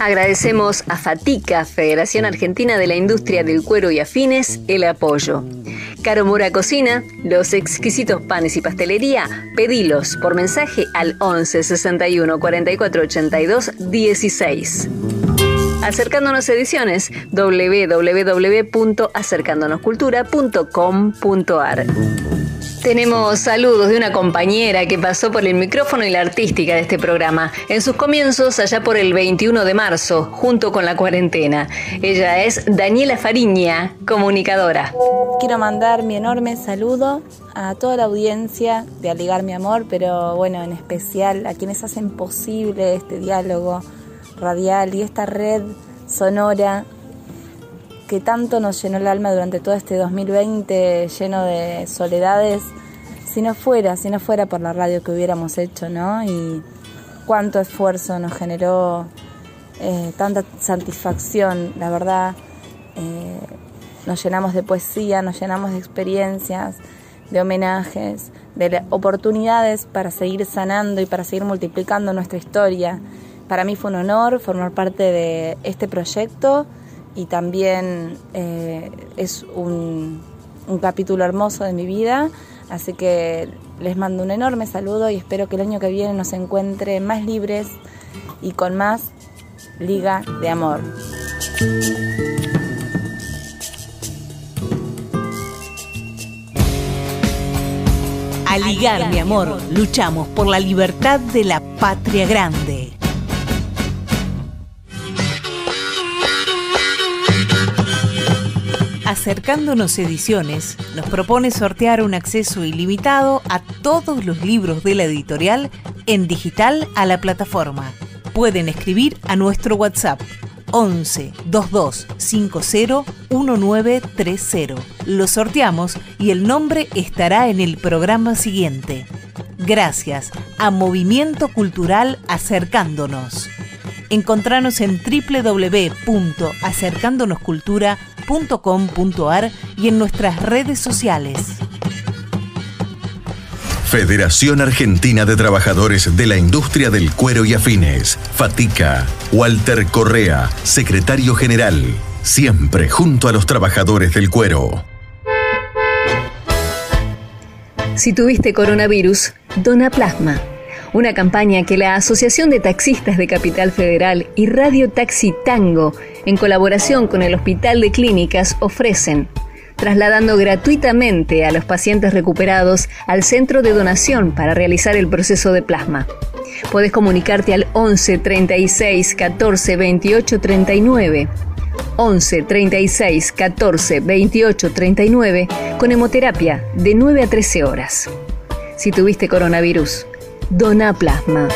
Agradecemos a Fatica, Federación Argentina de la Industria del Cuero y Afines, el apoyo. Caro Mora Cocina, los exquisitos panes y pastelería, pedilos por mensaje al 11 61 44 82 16. Acercándonos Ediciones, www.acercándonoscultura.com.ar. Tenemos saludos de una compañera que pasó por el micrófono y la artística de este programa en sus comienzos allá por el 21 de marzo, junto con la cuarentena. Ella es Daniela Fariña, comunicadora. Quiero mandar mi enorme saludo a toda la audiencia de Aligar mi amor, pero bueno, en especial a quienes hacen posible este diálogo radial y esta red sonora que tanto nos llenó el alma durante todo este 2020 lleno de soledades, si no fuera, si no fuera por la radio que hubiéramos hecho, ¿no? Y cuánto esfuerzo nos generó, eh, tanta satisfacción, la verdad, eh, nos llenamos de poesía, nos llenamos de experiencias, de homenajes, de oportunidades para seguir sanando y para seguir multiplicando nuestra historia para mí fue un honor formar parte de este proyecto y también eh, es un, un capítulo hermoso de mi vida, así que les mando un enorme saludo y espero que el año que viene nos encuentre más libres y con más Liga de Amor. A ligar, mi amor, luchamos por la libertad de la patria grande. Acercándonos Ediciones nos propone sortear un acceso ilimitado a todos los libros de la editorial en digital a la plataforma. Pueden escribir a nuestro WhatsApp 11 22 50 1930. Lo sorteamos y el nombre estará en el programa siguiente. Gracias a Movimiento Cultural Acercándonos. Encontranos en www.acercándonoscultura.com.ar y en nuestras redes sociales. Federación Argentina de Trabajadores de la Industria del Cuero y Afines, Fatica, Walter Correa, secretario general, siempre junto a los trabajadores del cuero. Si tuviste coronavirus, dona plasma una campaña que la Asociación de Taxistas de Capital Federal y Radio Taxi Tango, en colaboración con el Hospital de Clínicas, ofrecen, trasladando gratuitamente a los pacientes recuperados al centro de donación para realizar el proceso de plasma. Puedes comunicarte al 11 36 14 28 39. 11 36 14 28 39 con hemoterapia de 9 a 13 horas. Si tuviste coronavirus, Dona Plasma.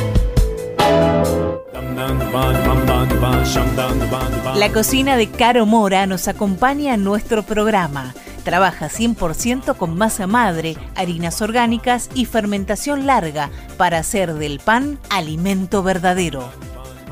La cocina de Caro Mora nos acompaña en nuestro programa. Trabaja 100% con masa madre, harinas orgánicas y fermentación larga para hacer del pan alimento verdadero.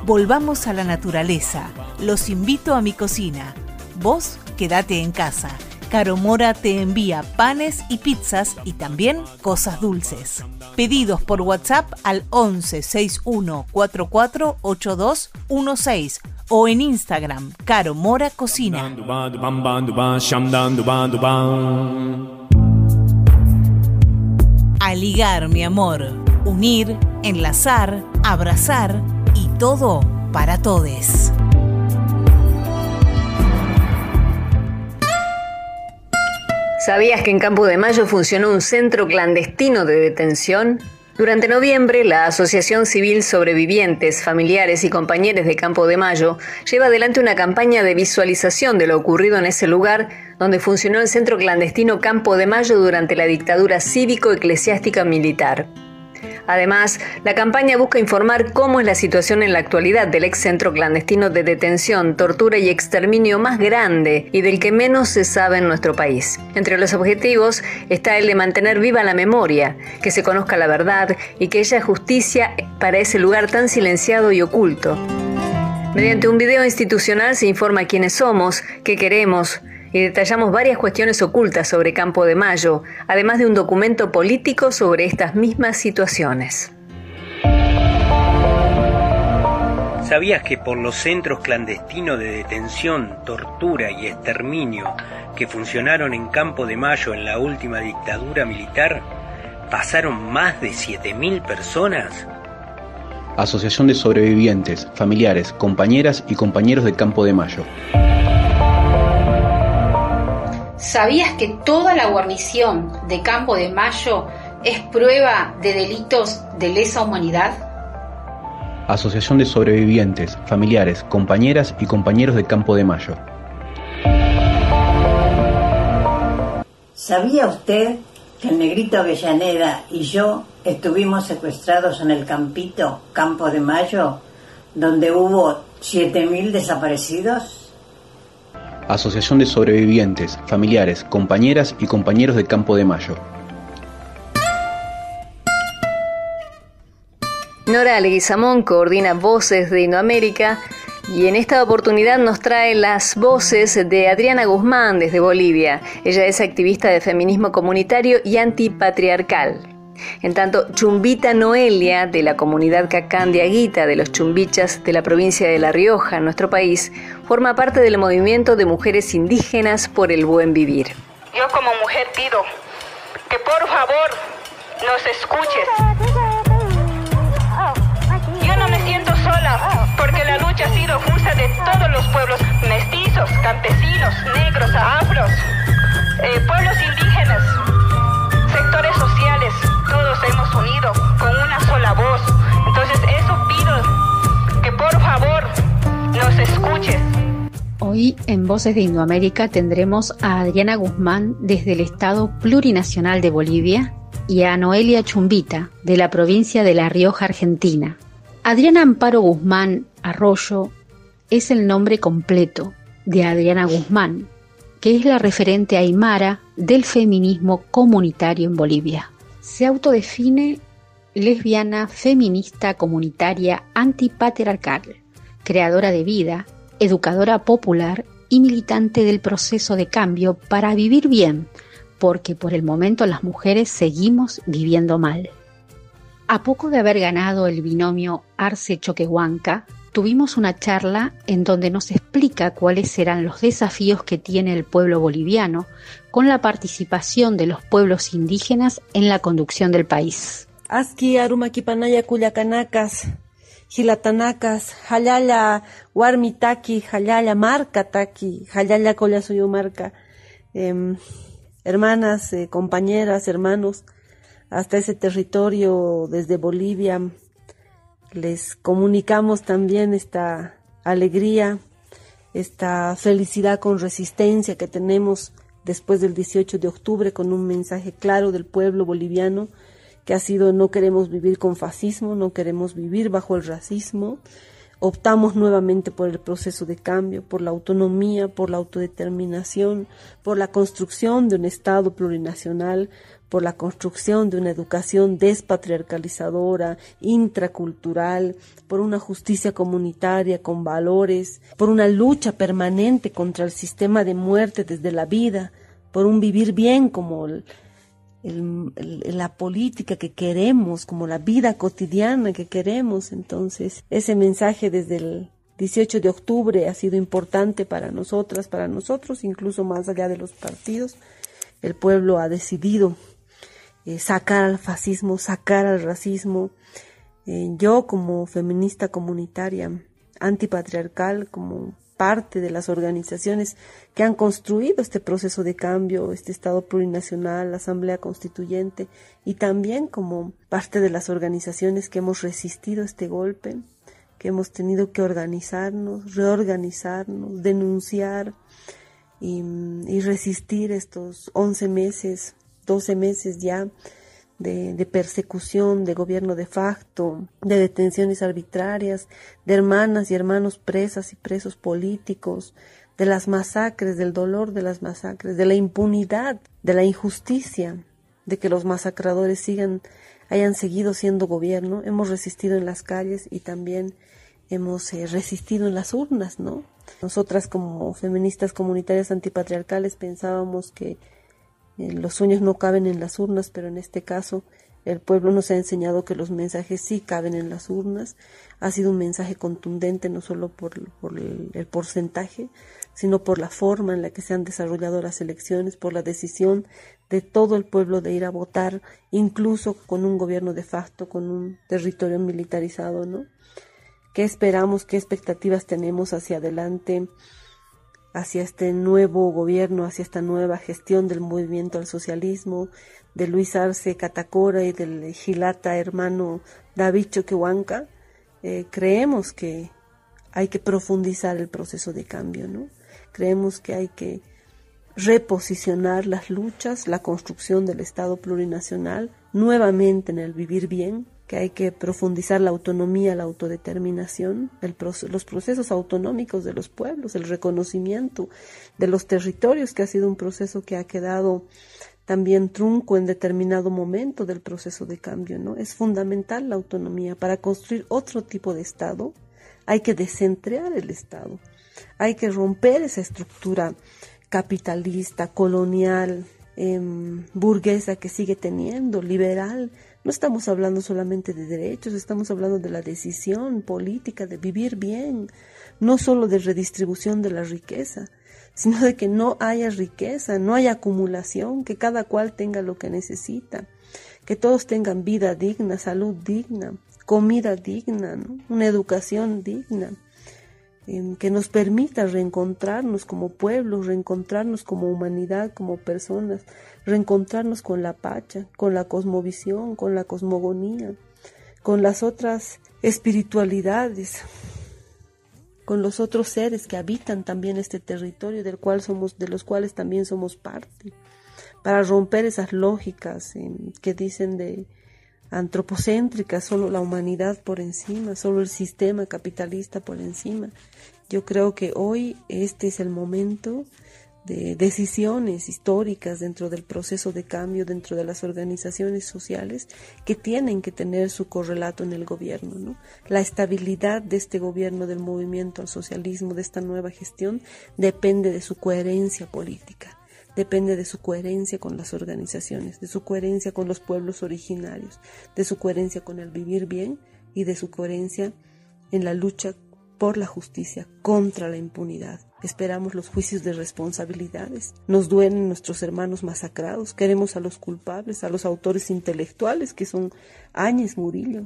Volvamos a la naturaleza. Los invito a mi cocina. Vos quédate en casa. Caro Mora te envía panes y pizzas y también cosas dulces. Pedidos por WhatsApp al 11 61 44 8216 o en Instagram Caro Mora Cocina. A ligar, mi amor. Unir, enlazar, abrazar y todo para todes. ¿Sabías que en Campo de Mayo funcionó un centro clandestino de detención? Durante noviembre, la Asociación Civil Sobrevivientes, Familiares y Compañeros de Campo de Mayo lleva adelante una campaña de visualización de lo ocurrido en ese lugar donde funcionó el centro clandestino Campo de Mayo durante la dictadura cívico-eclesiástica militar. Además, la campaña busca informar cómo es la situación en la actualidad del ex centro clandestino de detención, tortura y exterminio más grande y del que menos se sabe en nuestro país. Entre los objetivos está el de mantener viva la memoria, que se conozca la verdad y que haya justicia para ese lugar tan silenciado y oculto. Mediante un video institucional se informa quiénes somos, qué queremos, y detallamos varias cuestiones ocultas sobre Campo de Mayo, además de un documento político sobre estas mismas situaciones. ¿Sabías que por los centros clandestinos de detención, tortura y exterminio que funcionaron en Campo de Mayo en la última dictadura militar, pasaron más de 7.000 personas? Asociación de Sobrevivientes, Familiares, Compañeras y Compañeros de Campo de Mayo. ¿Sabías que toda la guarnición de Campo de Mayo es prueba de delitos de lesa humanidad? Asociación de Sobrevivientes, Familiares, Compañeras y Compañeros de Campo de Mayo. ¿Sabía usted que el negrito Avellaneda y yo estuvimos secuestrados en el campito Campo de Mayo, donde hubo 7.000 desaparecidos? Asociación de Sobrevivientes, Familiares, Compañeras y Compañeros de Campo de Mayo. Nora Leguizamón coordina Voces de Indoamérica y en esta oportunidad nos trae las voces de Adriana Guzmán desde Bolivia. Ella es activista de feminismo comunitario y antipatriarcal. En tanto, Chumbita Noelia, de la comunidad Cacán de Aguita, de los chumbichas de la provincia de La Rioja, en nuestro país, forma parte del movimiento de mujeres indígenas por el buen vivir. Yo como mujer pido que por favor nos escuches. Yo no me siento sola porque la lucha ha sido justa de todos los pueblos, mestizos, campesinos, negros, afros, eh, pueblos indígenas, sectores sociales, todos hemos unido con una sola voz. Entonces eso pido que por favor nos escuches. Hoy en Voces de Indoamérica tendremos a Adriana Guzmán desde el Estado Plurinacional de Bolivia y a Noelia Chumbita de la provincia de La Rioja, Argentina. Adriana Amparo Guzmán Arroyo es el nombre completo de Adriana Guzmán, que es la referente aymara del feminismo comunitario en Bolivia. Se autodefine lesbiana, feminista, comunitaria, antipatriarcal, creadora de vida, educadora popular y militante del proceso de cambio para vivir bien, porque por el momento las mujeres seguimos viviendo mal. A poco de haber ganado el binomio Arce Choquehuanca, tuvimos una charla en donde nos explica cuáles serán los desafíos que tiene el pueblo boliviano con la participación de los pueblos indígenas en la conducción del país. Aski Arumakipanaya Cuyacanacas, Gilatanacas, Jalala Warmitaki, Jalala Marca Taki, Jalala Collasuyo Marca. Eh, hermanas, compañeras, hermanos, hasta ese territorio desde Bolivia, les comunicamos también esta alegría, esta felicidad con resistencia que tenemos después del 18 de octubre con un mensaje claro del pueblo boliviano que ha sido no queremos vivir con fascismo, no queremos vivir bajo el racismo, optamos nuevamente por el proceso de cambio, por la autonomía, por la autodeterminación, por la construcción de un Estado plurinacional, por la construcción de una educación despatriarcalizadora, intracultural, por una justicia comunitaria con valores, por una lucha permanente contra el sistema de muerte desde la vida, por un vivir bien como el, el, la política que queremos, como la vida cotidiana que queremos. Entonces, ese mensaje desde el 18 de octubre ha sido importante para nosotras, para nosotros, incluso más allá de los partidos. El pueblo ha decidido eh, sacar al fascismo, sacar al racismo. Eh, yo como feminista comunitaria, antipatriarcal, como parte de las organizaciones que han construido este proceso de cambio, este Estado plurinacional, la Asamblea Constituyente, y también como parte de las organizaciones que hemos resistido este golpe, que hemos tenido que organizarnos, reorganizarnos, denunciar y, y resistir estos 11 meses, 12 meses ya de, persecución, de gobierno de facto, de detenciones arbitrarias, de hermanas y hermanos presas y presos políticos, de las masacres, del dolor de las masacres, de la impunidad, de la injusticia, de que los masacradores sigan, hayan seguido siendo gobierno, hemos resistido en las calles y también hemos eh, resistido en las urnas, ¿no? Nosotras como feministas comunitarias antipatriarcales pensábamos que los sueños no caben en las urnas, pero en este caso el pueblo nos ha enseñado que los mensajes sí caben en las urnas. Ha sido un mensaje contundente no solo por, el, el, porcentaje, sino por la forma en la que se han desarrollado las elecciones, por la decisión de todo el pueblo de ir a votar, incluso con un gobierno de facto, con un territorio militarizado, ¿no? ¿Qué esperamos? ¿Qué expectativas tenemos hacia adelante? Hacia este nuevo gobierno, hacia esta nueva gestión del movimiento al socialismo, de Luis Arce Catacora y del Gilata hermano David Choquehuanca, eh, creemos que hay que profundizar el proceso de cambio, ¿no? Creemos que hay que reposicionar las luchas, la construcción del Estado plurinacional, nuevamente en el vivir bien, que hay que profundizar la autonomía, la autodeterminación, los procesos autonómicos de los pueblos, el reconocimiento de los territorios, que ha sido un proceso que ha quedado también trunco en determinado momento del proceso de cambio, ¿no? Es fundamental la autonomía para construir otro tipo de Estado. Hay que descentrear el Estado. Hay que romper esa estructura capitalista, colonial, em, burguesa que sigue teniendo, liberal, No estamos hablando solamente de derechos, estamos hablando de la decisión política de vivir bien, no solo de redistribución de la riqueza, sino de que no haya riqueza, no haya acumulación, que cada cual tenga lo que necesita, que todos tengan vida digna, salud digna, comida digna, una educación digna, que nos permita reencontrarnos como pueblo, reencontrarnos como humanidad, como personas, reencontrarnos con la pacha, con la cosmovisión, con la cosmogonía, con las otras espiritualidades, con los otros seres que habitan también este territorio del cual somos, de los cuales también somos parte, para romper esas lógicas em, que dicen de antropocéntricas, solo la humanidad por encima, solo el sistema capitalista por encima. Yo creo que hoy este es el momento de decisiones históricas dentro del proceso de cambio, dentro de las organizaciones sociales que tienen que tener su correlato en el gobierno. ¿no? La estabilidad de este gobierno, del movimiento al socialismo, de esta nueva gestión, depende de su coherencia política, depende de su coherencia con las organizaciones, de su coherencia con los pueblos originarios, de su coherencia con el vivir bien y de su coherencia en la lucha por la justicia contra la impunidad. Esperamos los juicios de responsabilidades. Nos duelen nuestros hermanos masacrados. Queremos a los culpables, a los autores intelectuales, que son Áñez Murillo.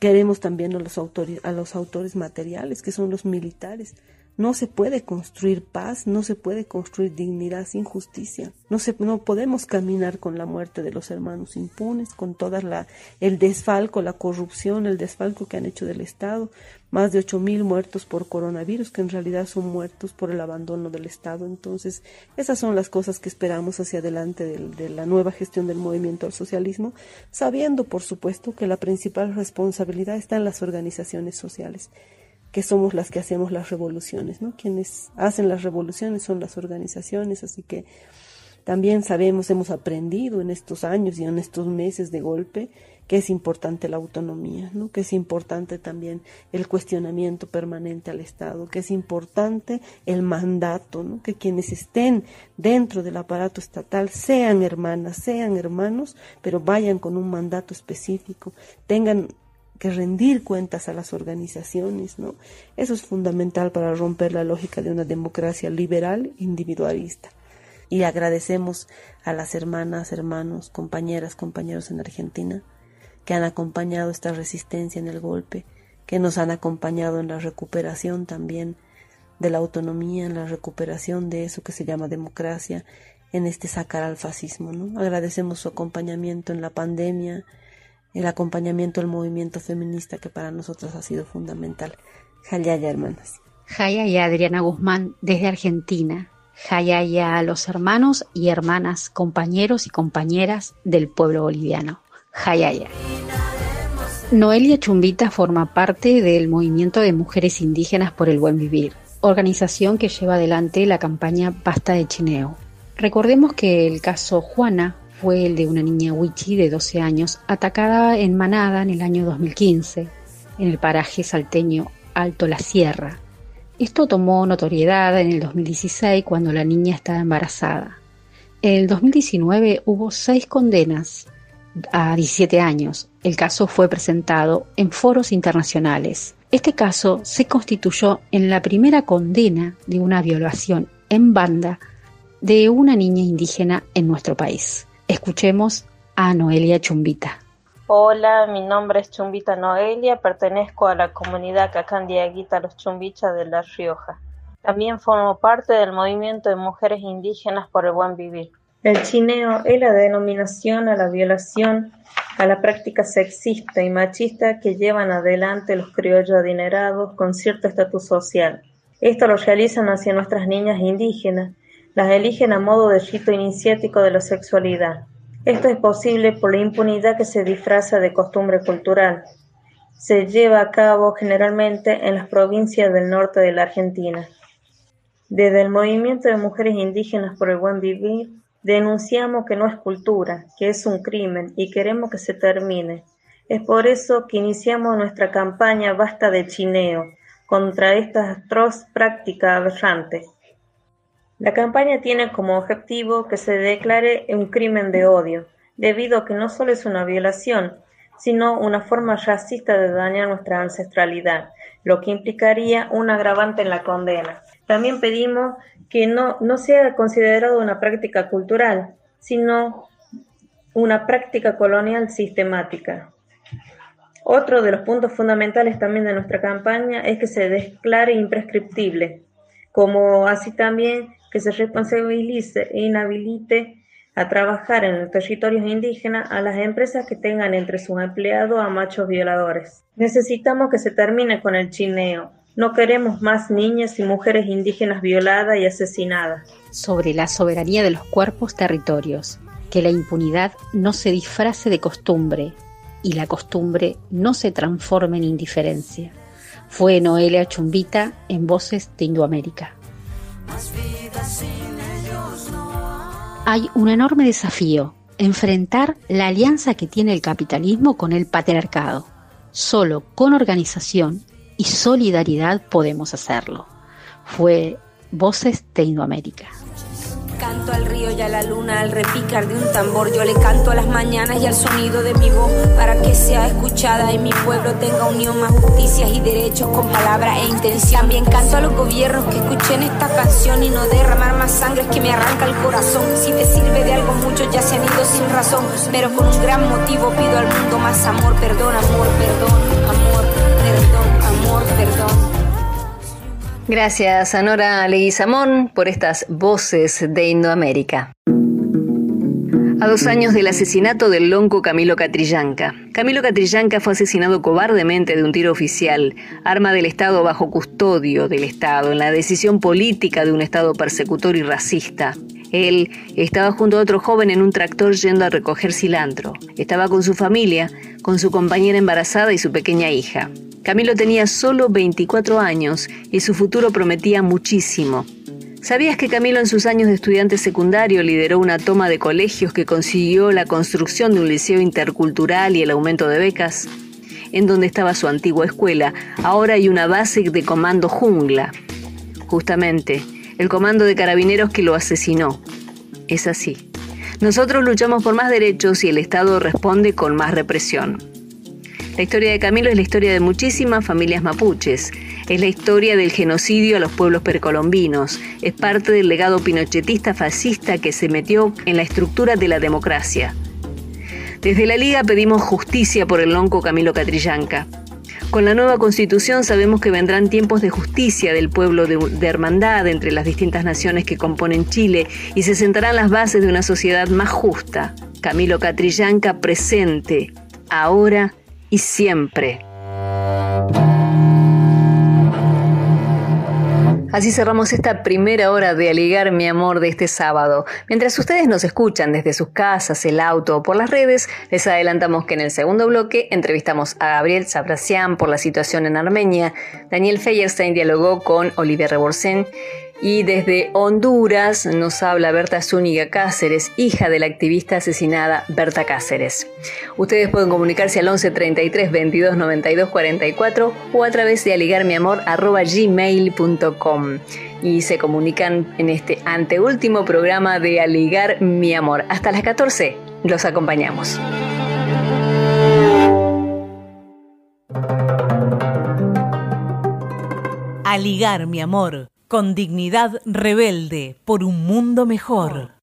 Queremos también a los, autores, a los autores materiales, que son los militares. No se puede construir paz, no se puede construir dignidad sin justicia. No, se, no podemos caminar con la muerte de los hermanos impunes, con toda la, el desfalco, la corrupción, el desfalco que han hecho del Estado. Más de ocho mil muertos por coronavirus, que en realidad son muertos por el abandono del Estado. Entonces, esas son las cosas que esperamos hacia adelante de, de la nueva gestión del movimiento al socialismo, sabiendo, por supuesto, que la principal responsabilidad está en las organizaciones sociales que somos las que hacemos las revoluciones, ¿no? Quienes hacen las revoluciones son las organizaciones, así que también sabemos, hemos aprendido en estos años y en estos meses de golpe que es importante la autonomía, ¿no? que es importante también el cuestionamiento permanente al Estado, que es importante el mandato, ¿no? que quienes estén dentro del aparato estatal sean hermanas, sean hermanos, pero vayan con un mandato específico, tengan que rendir cuentas a las organizaciones, ¿no? Eso es fundamental para romper la lógica de una democracia liberal individualista. Y agradecemos a las hermanas, hermanos, compañeras, compañeros en Argentina que han acompañado esta resistencia en el golpe, que nos han acompañado en la recuperación también de la autonomía, en la recuperación de eso que se llama democracia, en este sacar al fascismo, ¿no? Agradecemos su acompañamiento en la pandemia, el acompañamiento al movimiento feminista que para nosotros ha sido fundamental. Jayaya, hermanas. Jayaya, Adriana Guzmán, desde Argentina. Jayaya a los hermanos y hermanas, compañeros y compañeras del pueblo boliviano. Jayaya. Noelia Chumbita forma parte del movimiento de mujeres indígenas por el buen vivir, organización que lleva adelante la campaña Basta de Chineo. Recordemos que el caso Juana fue el de una niña wichi de 12 años atacada en manada en el año 2015 en el paraje salteño Alto La Sierra. Esto tomó notoriedad en el 2016 cuando la niña estaba embarazada. En el 2019 hubo seis condenas a 17 años. El caso fue presentado en foros internacionales. Este caso se constituyó en la primera condena de una violación en banda de una niña indígena en nuestro país. Escuchemos a Noelia Chumbita. Hola, mi nombre es Chumbita Noelia, pertenezco a la comunidad Cacandiaguita Los Chumbichas de La Rioja. También formo parte del movimiento de mujeres indígenas por el buen vivir. El chineo es la denominación a la violación, a la práctica sexista y machista que llevan adelante los criollos adinerados con cierto estatus social. Esto lo realizan hacia nuestras niñas indígenas, las eligen a modo de rito iniciático de la sexualidad. Esto es posible por la impunidad que se disfraza de costumbre cultural. Se lleva a cabo generalmente en las provincias del norte de la Argentina. Desde el movimiento de mujeres indígenas por el buen vivir, denunciamos que no es cultura, que es un crimen y queremos que se termine. Es por eso que iniciamos nuestra campaña Basta de Chineo contra esta atroz práctica aberrante. La campaña tiene como objetivo que se declare un crimen de odio, debido a que no solo es una violación, sino una forma racista de dañar nuestra ancestralidad, lo que implicaría un agravante en la condena. También pedimos que no, no sea considerado una práctica cultural, sino una práctica colonial sistemática. Otro de los puntos fundamentales también de nuestra campaña es que se declare imprescriptible, como así también que se responsabilice e inhabilite a trabajar en los territorios indígenas a las empresas que tengan entre sus empleados a machos violadores. Necesitamos que se termine con el chineo. No queremos más niñas y mujeres indígenas violadas y asesinadas. Sobre la soberanía de los cuerpos territorios, que la impunidad no se disfrace de costumbre y la costumbre no se transforme en indiferencia. Fue Noelia Chumbita en Voces de Indoamérica. Hay un enorme desafío, enfrentar la alianza que tiene el capitalismo con el patriarcado. Solo con organización y solidaridad podemos hacerlo. Fue Voces de Indoamérica. Canto al río y a la luna al repicar de un tambor. Yo le canto a las mañanas y al sonido de mi voz para que sea escuchada y mi pueblo tenga unión, más justicias y derechos con palabra e intención. También canto a los gobiernos que escuchen esta canción y no derramar más sangre que me arranca el corazón. Si te sirve de algo, muchos ya se han ido sin razón, pero con un gran motivo pido al mundo más amor, perdón, amor, perdón, amor, perdón, amor, perdón. Gracias a Nora Leguizamón por estas voces de Indoamérica. A dos años del asesinato del lonco Camilo Catrillanca. Camilo Catrillanca fue asesinado cobardemente de un tiro oficial, arma del Estado bajo custodio del Estado, en la decisión política de un Estado persecutor y racista. Él estaba junto a otro joven en un tractor yendo a recoger cilantro. Estaba con su familia, con su compañera embarazada y su pequeña hija. Camilo tenía solo 24 años y su futuro prometía muchísimo. ¿Sabías que Camilo en sus años de estudiante secundario lideró una toma de colegios que consiguió la construcción de un liceo intercultural y el aumento de becas? En donde estaba su antigua escuela, ahora hay una base de comando jungla. Justamente, el comando de carabineros que lo asesinó. Es así. Nosotros luchamos por más derechos y el Estado responde con más represión. La historia de Camilo es la historia de muchísimas familias mapuches. Es la historia del genocidio a los pueblos precolombinos. Es parte del legado pinochetista fascista que se metió en la estructura de la democracia. Desde la Liga pedimos justicia por el lonco Camilo Catrillanca. Con la nueva constitución sabemos que vendrán tiempos de justicia del pueblo de, de, hermandad entre las distintas naciones que componen Chile y se sentarán las bases de una sociedad más justa. Camilo Catrillanca presente, ahora y siempre. Así cerramos esta primera hora de Aligar mi amor de este sábado. Mientras ustedes nos escuchan desde sus casas, el auto o por las redes, les adelantamos que en el segundo bloque entrevistamos a Gabriel Sabrasian por la situación en Armenia, Daniel Feyerstein dialogó con Olivier Reborsen y desde Honduras nos habla Berta Zúñiga Cáceres, hija de la activista asesinada Berta Cáceres. Ustedes pueden comunicarse al 11 33 22 92 44 o a través de aligarmiamor.gmail.com y se comunican en este anteúltimo programa de Aligar mi amor. Hasta las 14 los acompañamos. Aligar mi amor con dignidad rebelde por un mundo mejor.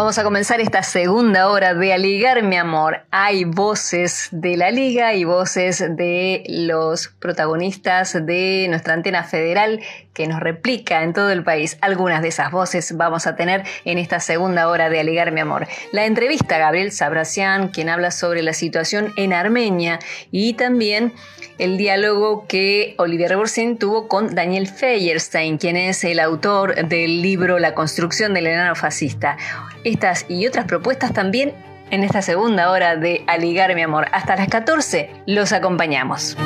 Vamos a comenzar esta segunda hora de Aligar mi amor. Hay voces de la liga y voces de los protagonistas de nuestra antena federal que nos replica en todo el país. Algunas de esas voces vamos a tener en esta segunda hora de Aligar mi amor. La entrevista a Gabriel Sabrasian, quien habla sobre la situación en Armenia y también el diálogo que Olivier Reborsin tuvo con Daniel Feyerstein, quien es el autor del libro La construcción del enano fascista. Estas y otras propuestas también en esta segunda hora de Aligar mi amor. Hasta las 14 los acompañamos.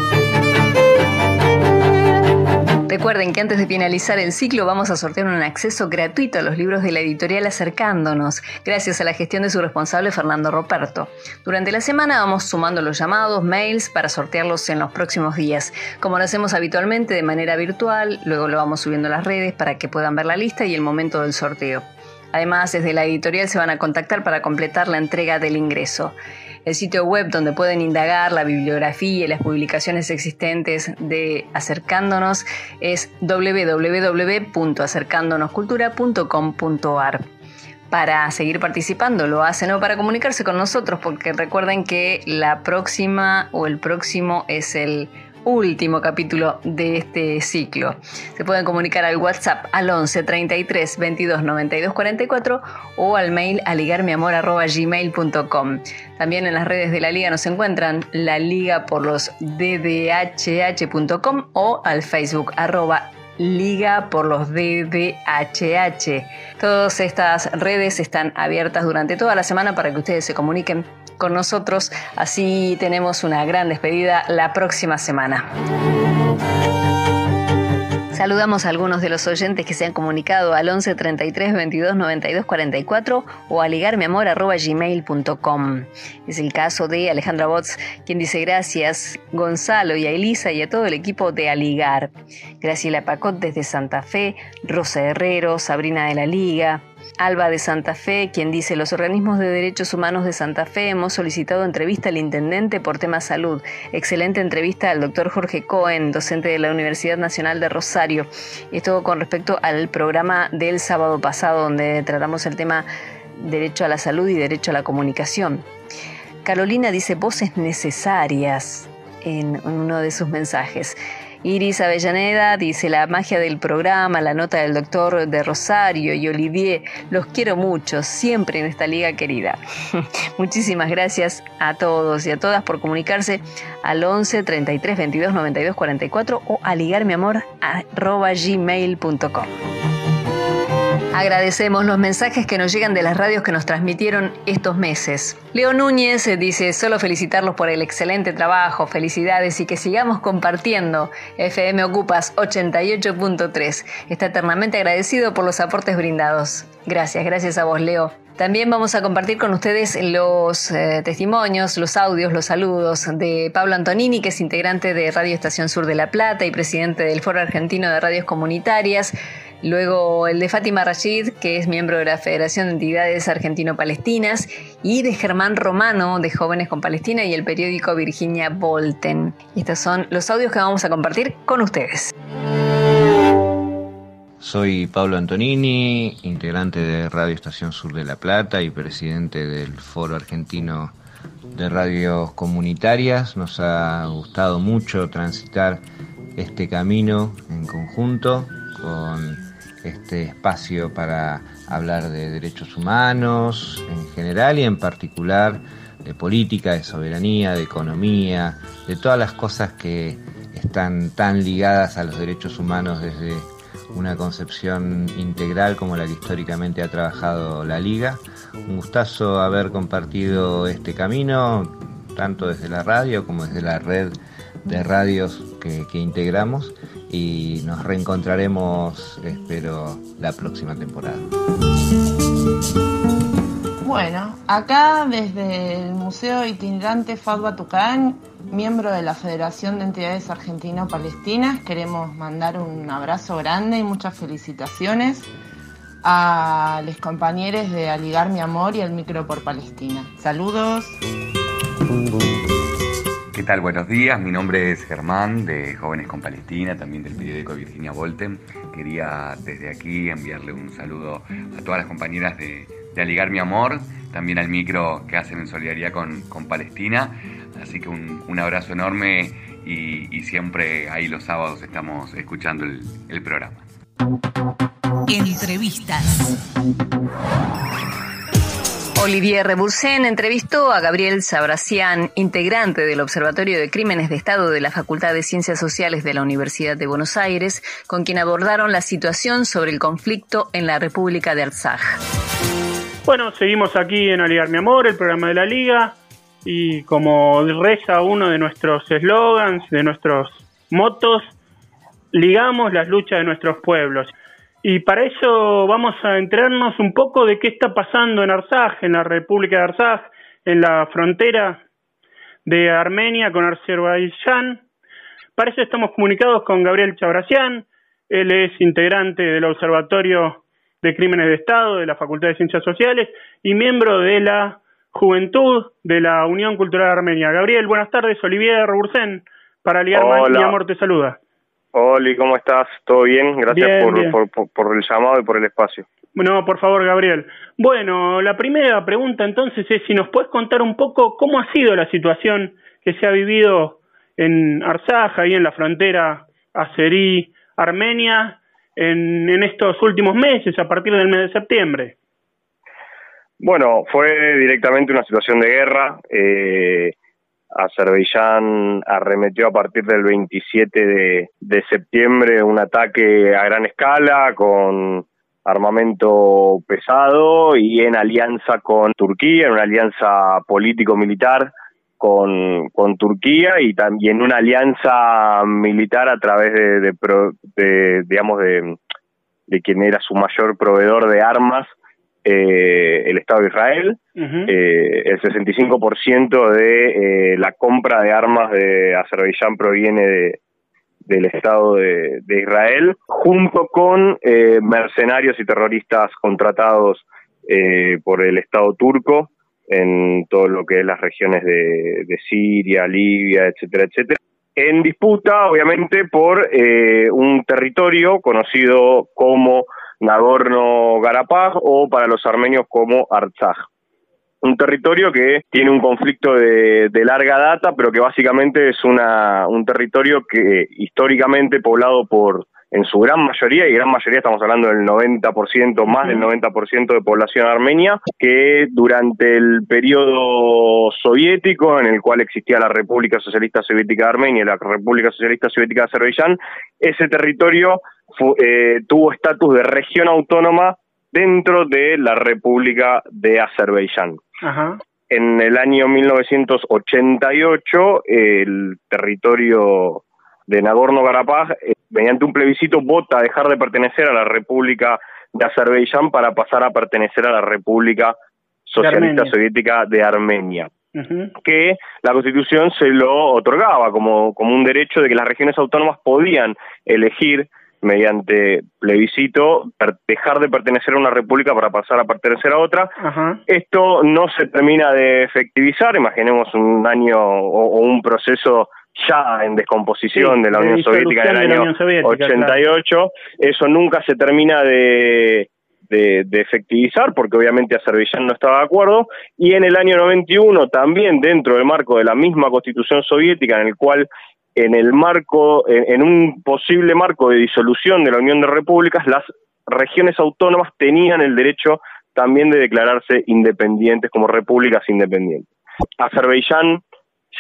Recuerden que antes de finalizar el ciclo vamos a sortear un acceso gratuito a los libros de la editorial Acercándonos, gracias a la gestión de su responsable Fernando Roperto. Durante la semana vamos sumando los llamados, mails para sortearlos en los próximos días. Como lo hacemos habitualmente de manera virtual, luego lo vamos subiendo a las redes para que puedan ver la lista y el momento del sorteo. Además, desde la editorial se van a contactar para completar la entrega del ingreso. El sitio web donde pueden indagar la bibliografía y las publicaciones existentes de Acercándonos es www.acercándonoscultura.com.ar para seguir participando, lo hacen o para comunicarse con nosotros, porque recuerden que la próxima o el próximo es el último capítulo de este ciclo. Se pueden comunicar al WhatsApp al 11 33 22 92 44 o al mail aligarmiamor.gmail.com. También en las redes de la liga nos encuentran la liga por los ddhh.com o al Facebook arroba Liga por los DDHH. Todas estas redes están abiertas durante toda la semana para que ustedes se comuniquen con nosotros. Así tenemos una gran despedida la próxima semana. Saludamos a algunos de los oyentes que se han comunicado al 11 33 22 92 44 o a ligarmiamor.gmail.com. Es el caso de Alejandra Bots, quien dice gracias, Gonzalo y a Elisa y a todo el equipo de Aligar. Graciela Pacot desde Santa Fe, Rosa Herrero, Sabrina de la Liga, Alba de Santa Fe, quien dice, los organismos de derechos humanos de Santa Fe hemos solicitado entrevista al intendente por tema salud. Excelente entrevista al doctor Jorge Cohen, docente de la Universidad Nacional de Rosario. Esto con respecto al programa del sábado pasado, donde tratamos el tema derecho a la salud y derecho a la comunicación. Carolina dice voces necesarias en uno de sus mensajes. Iris Avellaneda dice la magia del programa, la nota del doctor de Rosario y Olivier, los quiero mucho, siempre en esta liga querida. Muchísimas gracias a todos y a todas por comunicarse al 11 33 22 92 44 o a ligarmiamor@gmail.com. Agradecemos los mensajes que nos llegan de las radios que nos transmitieron estos meses. Leo Núñez dice, solo felicitarlos por el excelente trabajo, felicidades y que sigamos compartiendo. FM Ocupas 88.3. Está eternamente agradecido por los aportes brindados. Gracias, gracias a vos, Leo. También vamos a compartir con ustedes los eh, testimonios, los audios, los saludos de Pablo Antonini, que es integrante de Radio Estación Sur de La Plata y presidente del Foro Argentino de Radios Comunitarias. Luego el de Fátima Rashid, que es miembro de la Federación de Entidades Argentino-Palestinas, y de Germán Romano, de Jóvenes con Palestina, y el periódico Virginia Volten. Estos son los audios que vamos a compartir con ustedes. Soy Pablo Antonini, integrante de Radio Estación Sur de La Plata y presidente del Foro Argentino de Radios Comunitarias. Nos ha gustado mucho transitar este camino en conjunto con este espacio para hablar de derechos humanos en general y en particular de política, de soberanía, de economía, de todas las cosas que están tan ligadas a los derechos humanos desde una concepción integral como la que históricamente ha trabajado la Liga. Un gustazo haber compartido este camino, tanto desde la radio como desde la red de radios que, que integramos y nos reencontraremos, espero, la próxima temporada. Bueno, acá desde el Museo Itinerante Fatwa Tucán, miembro de la Federación de Entidades Argentino-Palestinas, queremos mandar un abrazo grande y muchas felicitaciones a los compañeros de Aligar Mi Amor y el Micro por Palestina. Saludos. ¿Qué tal? Buenos días. Mi nombre es Germán de Jóvenes con Palestina, también del periódico Virginia Volten. Quería desde aquí enviarle un saludo a todas las compañeras de, de Aligar Mi Amor, también al micro que hacen en solidaridad con, con Palestina. Así que un, un abrazo enorme y, siempre ahí los sábados estamos escuchando el programa. Entrevistas. Olivier Rebursen entrevistó a Gabriel Sabracián, integrante del Observatorio de Crímenes de Estado de la Facultad de Ciencias Sociales de la Universidad de Buenos Aires, con quien abordaron la situación sobre el conflicto en la República de Artsaj. Bueno, seguimos aquí en Aligar Mi Amor, el programa de la Liga, y como reza uno de nuestros eslogans, de nuestros motos, ligamos las luchas de nuestros pueblos. Y para eso vamos a enterarnos un poco de qué está pasando en Arsaj, en la República de Arsaj, en la frontera de Armenia con Azerbaiyán. Para eso estamos comunicados con Gabriel Chabrasian. Él es integrante del Observatorio de Crímenes de Estado de la Facultad de Ciencias Sociales y miembro de la Juventud de la Unión Cultural Armenia. Gabriel, buenas tardes. Olivier Robursen, para Ligar y Amor te saluda. Hola, ¿cómo estás? ¿Todo bien? Gracias por, Por, el llamado y por el espacio. Bueno, por favor, Gabriel. Bueno, la primera pregunta entonces es si nos puedes contar un poco cómo ha sido la situación que se ha vivido en Arsaja, ahí en la frontera Azerí-Armenia, en, en estos últimos meses, a partir del mes de septiembre. Bueno, fue directamente una situación de guerra. Eh, Azerbaiyán arremetió a partir del 27 de, septiembre un ataque a gran escala con armamento pesado y en alianza con Turquía, en una alianza político-militar con, con Turquía y también una alianza militar a través de, de digamos, de, de quien era su mayor proveedor de armas, eh, el Estado de Israel. eh, el 65% de eh, la compra de armas de Azerbaiyán proviene de, del Estado de, Israel, junto con eh, mercenarios y terroristas contratados eh, por el Estado turco en todo lo que es las regiones de, de Siria, Libia, etcétera, etcétera en disputa, obviamente, por un territorio conocido como Nagorno-Karabaj o para los armenios como Artsaj. Un territorio que tiene un conflicto de, larga data, pero que básicamente es una, un territorio que históricamente poblado por, en su gran mayoría, y gran mayoría estamos hablando del 90%, más del 90% de población armenia, que durante el periodo soviético, en el cual existía la República Socialista Soviética de Armenia y la República Socialista Soviética de Azerbaiyán, ese territorio eh, tuvo estatus de región autónoma dentro de la República de Azerbaiyán. En el año 1988, el territorio de Nagorno-Karabaj, eh, mediante un plebiscito, vota a dejar de pertenecer a la República de Azerbaiyán para pasar a pertenecer a la República Socialista Soviética de Armenia. que la Constitución se lo otorgaba como, como un derecho de que las regiones autónomas podían elegir mediante plebiscito dejar de pertenecer a una república para pasar a pertenecer a otra. Esto no se termina de efectivizar, imaginemos un año o, un proceso ya en descomposición de la Unión Soviética del año 88, eso nunca se termina de, de, de, efectivizar, porque obviamente Azerbaiyán no estaba de acuerdo, y en el año 91 también dentro del marco de la misma constitución soviética en el cual en el marco, en, un posible marco de disolución de la Unión de Repúblicas, las regiones autónomas tenían el derecho también de declararse independientes como repúblicas independientes. Azerbaiyán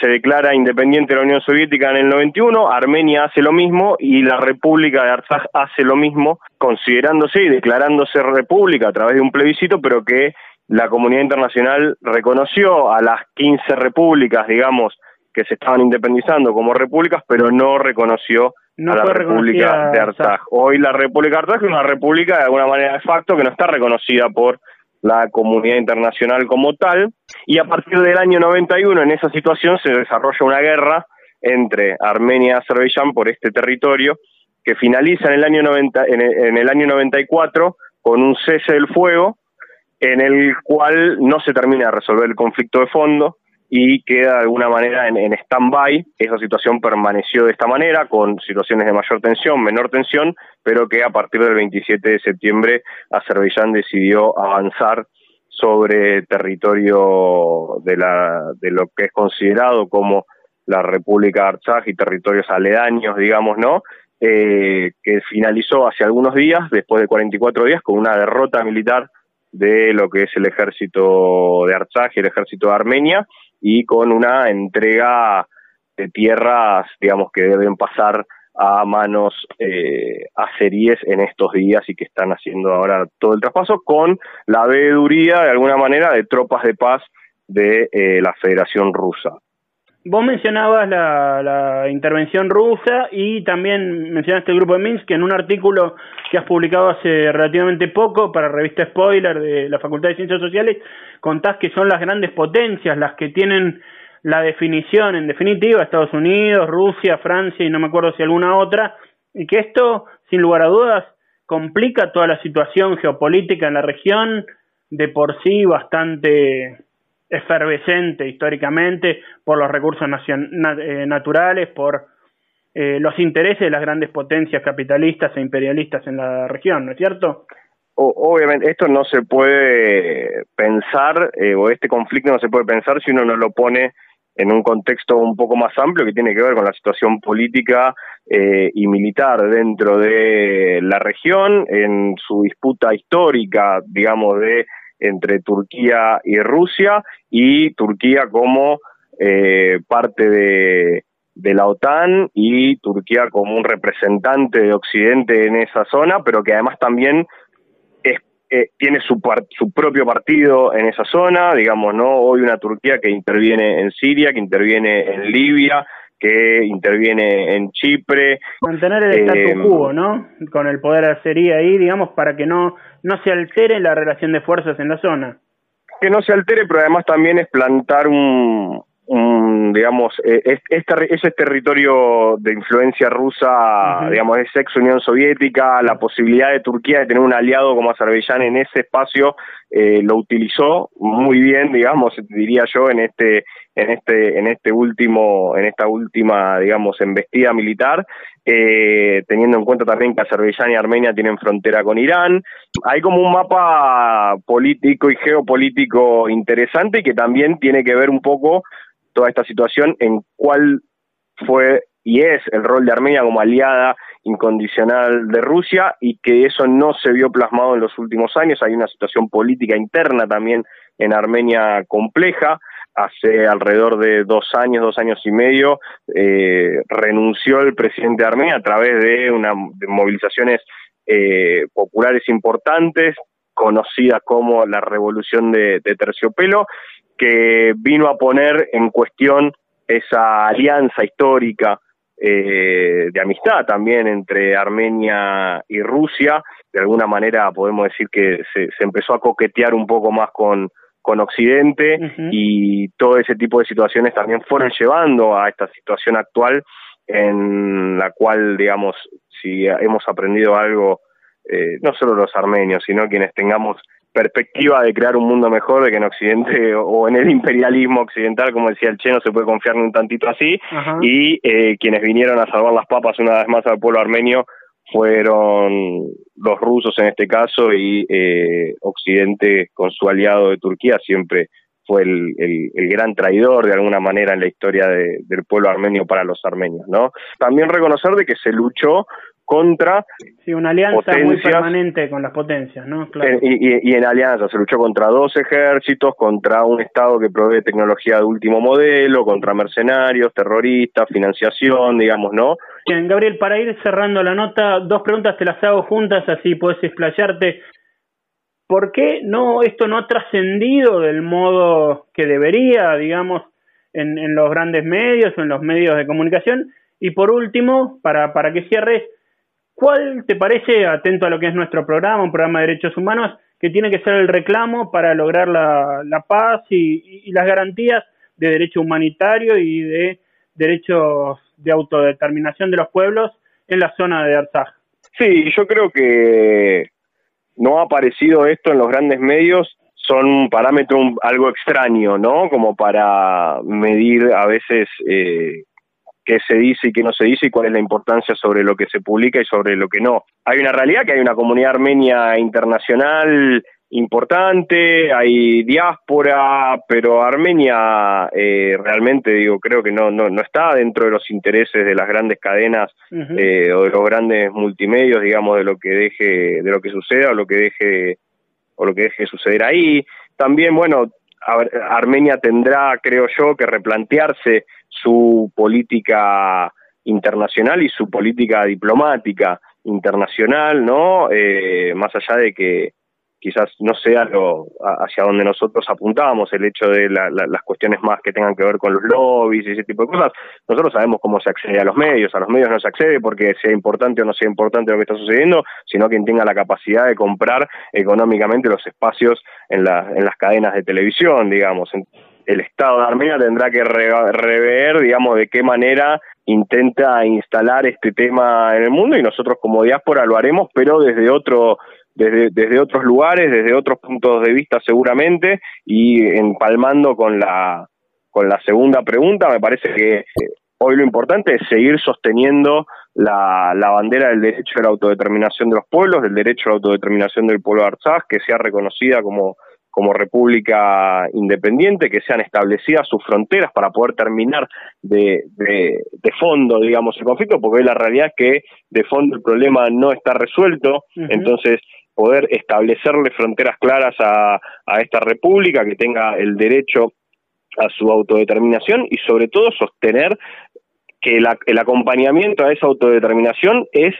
se declara independiente de la Unión Soviética en el 91, Armenia hace lo mismo y la República de Artsaj hace lo mismo, considerándose y declarándose república a través de un plebiscito, pero que la comunidad internacional reconoció a las 15 repúblicas, digamos, que se estaban independizando como repúblicas, pero no reconoció a la República de Artsaj. Hoy la República de Artsaj es una república de alguna manera de facto que no está reconocida por la comunidad internacional como tal, y a partir del año 91 en esa situación se desarrolla una guerra entre Armenia y Azerbaiyán por este territorio que finaliza en el año 90 en el, año 94 con un cese del fuego en el cual no se termina de resolver el conflicto de fondo y queda de alguna manera en, en stand-by. Esa situación permaneció de esta manera, con situaciones de mayor tensión, menor tensión, pero que a partir del 27 de septiembre Azerbaiyán decidió avanzar sobre territorio de, la, de lo que es considerado como la República de Artsaj y territorios aledaños, digamos, ¿no? Eh, que finalizó hace algunos días, después de 44 días, con una derrota militar de lo que es el ejército de Artsaj y el ejército de Armenia, y con una entrega de tierras, digamos, que deben pasar a manos eh, azeríes en estos días y que están haciendo ahora todo el traspaso con la veeduría, de alguna manera, de tropas de paz de eh, la Federación Rusa. Vos mencionabas la, intervención rusa y también mencionaste el grupo de Minsk, que en un artículo que has publicado hace relativamente poco para revista Spoiler de la Facultad de Ciencias Sociales, contás que son las grandes potencias las que tienen la definición, en definitiva, Estados Unidos, Rusia, Francia y no me acuerdo si alguna otra, y que esto, sin lugar a dudas, complica toda la situación geopolítica en la región, de por sí bastante efervescente históricamente por los recursos eh, naturales, por eh, los intereses de las grandes potencias capitalistas e imperialistas en la región, ¿no es cierto? obviamente, esto no se puede pensar, eh, o este conflicto no se puede pensar si uno no lo pone en un contexto un poco más amplio que tiene que ver con la situación política y militar dentro de la región, en su disputa histórica, digamos, de entre Turquía y Rusia y Turquía como eh, parte de, la OTAN y Turquía como un representante de Occidente en esa zona, pero que además también eh, tiene su, su propio partido en esa zona, digamos, ¿no? Hoy una Turquía que interviene en Siria, que interviene en Libia, que interviene en Chipre. Mantener el statu eh, quo, ¿no? Con el poder asería ahí, digamos, para que no, no se altere la relación de fuerzas en la zona. Que no se altere, pero además también es plantar un, digamos, eh, es, ese territorio de influencia rusa, digamos, es ex Unión Soviética, la posibilidad de Turquía de tener un aliado como Azerbaiyán en ese espacio eh, lo utilizó muy bien, digamos, diría yo, en este en este en este último en esta última digamos embestida militar eh, teniendo en cuenta también que Azerbaiyán y Armenia tienen frontera con Irán. Hay como un mapa político y geopolítico interesante que también tiene que ver un poco toda esta situación en cuál fue y es el rol de Armenia como aliada incondicional de Rusia y que eso no se vio plasmado en los últimos años. Hay una situación política interna también en Armenia compleja. Hace alrededor de dos años, dos años y medio, eh, renunció el presidente de Armenia a través de unas movilizaciones eh, populares importantes, conocidas como la Revolución de Terciopelo, que vino a poner en cuestión esa alianza histórica eh, de amistad también entre Armenia y Rusia. De alguna manera podemos decir que se, empezó a coquetear un poco más con, con Occidente y todo ese tipo de situaciones también fueron llevando a esta situación actual en la cual, digamos, si hemos aprendido algo, eh, no solo los armenios, sino quienes tengamos perspectiva de crear un mundo mejor, de que en Occidente o en el imperialismo occidental, como decía el Che, no se puede confiar ni un tantito así, y eh, quienes vinieron a salvar las papas una vez más al pueblo armenio fueron los rusos en este caso y eh, Occidente con su aliado de Turquía siempre fue el, el, gran traidor de alguna manera en la historia del pueblo armenio para los armenios, ¿no? También reconocer de que se luchó contra sí, una alianza muy permanente con las potencias, ¿no? Claro. Y, y, en alianza se luchó contra dos ejércitos, contra un Estado que provee tecnología de último modelo, contra mercenarios, terroristas, financiación, digamos, ¿no? Bien, Gabriel, para ir cerrando la nota, dos preguntas te las hago juntas, así puedes explayarte. ¿Por qué no esto no ha trascendido del modo que debería, digamos, en, en los grandes medios o en los medios de comunicación? Y por último, para, para que cierres, ¿Cuál te parece, atento a lo que es nuestro programa, un programa de derechos humanos, que tiene que ser el reclamo para lograr la, paz y, las garantías de derecho humanitario y de derechos de autodeterminación de los pueblos en la zona de Arzaj? Sí, yo creo que no ha aparecido esto en los grandes medios, son un parámetro algo extraño, ¿no? Como para medir a veces eh, qué se dice y qué no se dice y cuál es la importancia sobre lo que se publica y sobre lo que no. Hay una realidad que hay una comunidad armenia internacional importante, hay diáspora, pero Armenia eh, realmente digo creo que no, no no está dentro de los intereses de las grandes cadenas eh, o de los grandes multimedios, digamos de lo que deje de lo que suceda o lo que deje o lo que deje suceder ahí. También bueno Armenia tendrá, creo yo, que replantearse su política internacional y su política diplomática internacional, ¿no? Eh, más allá de que quizás no sea lo hacia donde nosotros apuntábamos, el hecho de las cuestiones más que tengan que ver con los lobbies y ese tipo de cosas. Nosotros sabemos cómo se accede a los medios, a los medios no se accede porque sea importante o no sea importante lo que está sucediendo, sino quien tenga la capacidad de comprar económicamente los espacios en, en las cadenas de televisión, digamos. El Estado de Armenia tendrá que rever, digamos, de qué manera intenta instalar este tema en el mundo y nosotros como diáspora lo haremos, pero desde otro desde, desde otros lugares, desde otros puntos de vista seguramente, y empalmando con la, con la segunda pregunta, me parece que hoy lo importante es seguir sosteniendo la, la bandera del derecho a la autodeterminación de los pueblos, del derecho a la autodeterminación del pueblo de Artsaj, que sea reconocida como como república independiente, que sean establecidas sus fronteras para poder terminar de, de, fondo, digamos, el conflicto, porque la realidad es que de fondo el problema no está resuelto, entonces poder establecerle fronteras claras a, a esta república, que tenga el derecho a su autodeterminación y sobre todo sostener que el acompañamiento a esa autodeterminación es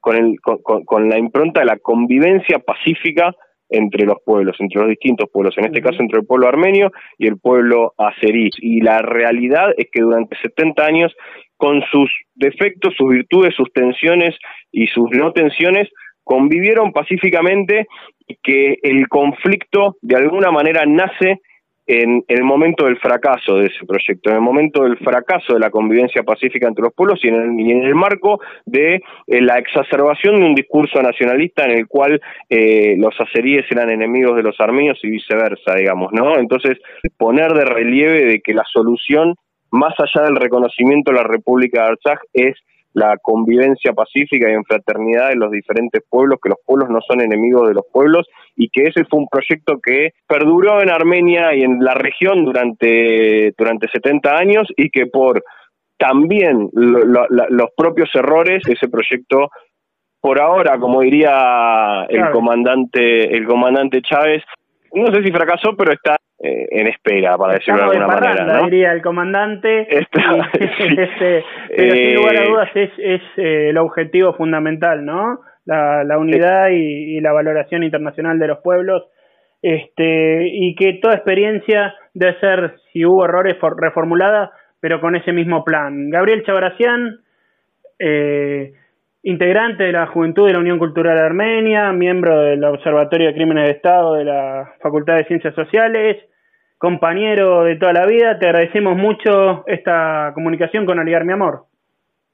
con, el, con, con, la impronta de la convivencia pacífica entre los pueblos, entre los distintos pueblos, en este caso entre el pueblo armenio y el pueblo azerí. Y la realidad es que durante 70 años, con sus defectos, sus virtudes, sus tensiones y sus no tensiones, convivieron pacíficamente y que el conflicto de alguna manera nace en, el momento del fracaso de ese proyecto, en el momento del fracaso de la convivencia pacífica entre los pueblos y en el, en el marco de eh, la exacerbación de un discurso nacionalista en el cual eh, los azeríes eran enemigos de los armenios y viceversa, digamos, ¿no? Entonces, poner de relieve de que la solución, más allá del reconocimiento de la República de Artsaj, es la convivencia pacífica y en fraternidad de los diferentes pueblos, que los pueblos no son enemigos de los pueblos y que ese fue un proyecto que perduró en Armenia y en la región durante, durante 70 años y que por también los propios errores, ese proyecto por ahora, como diría el comandante el comandante Chávez, no sé si fracasó, pero está eh, en espera, para decirlo de alguna manera. ¿no? diría el comandante. este, pero sin lugar a eh, dudas es, es eh, el objetivo fundamental, ¿no? La, la unidad y, la valoración internacional de los pueblos. Este, y que toda experiencia debe ser, si hubo errores, reformulada, pero con ese mismo plan. Gabriel Chabracián, eh, integrante de la Juventud de la Unión Cultural Armenia, miembro del Observatorio de Crímenes de Estado de la Facultad de Ciencias Sociales, compañero de toda la vida, te agradecemos mucho esta comunicación con Aligar Mi Amor.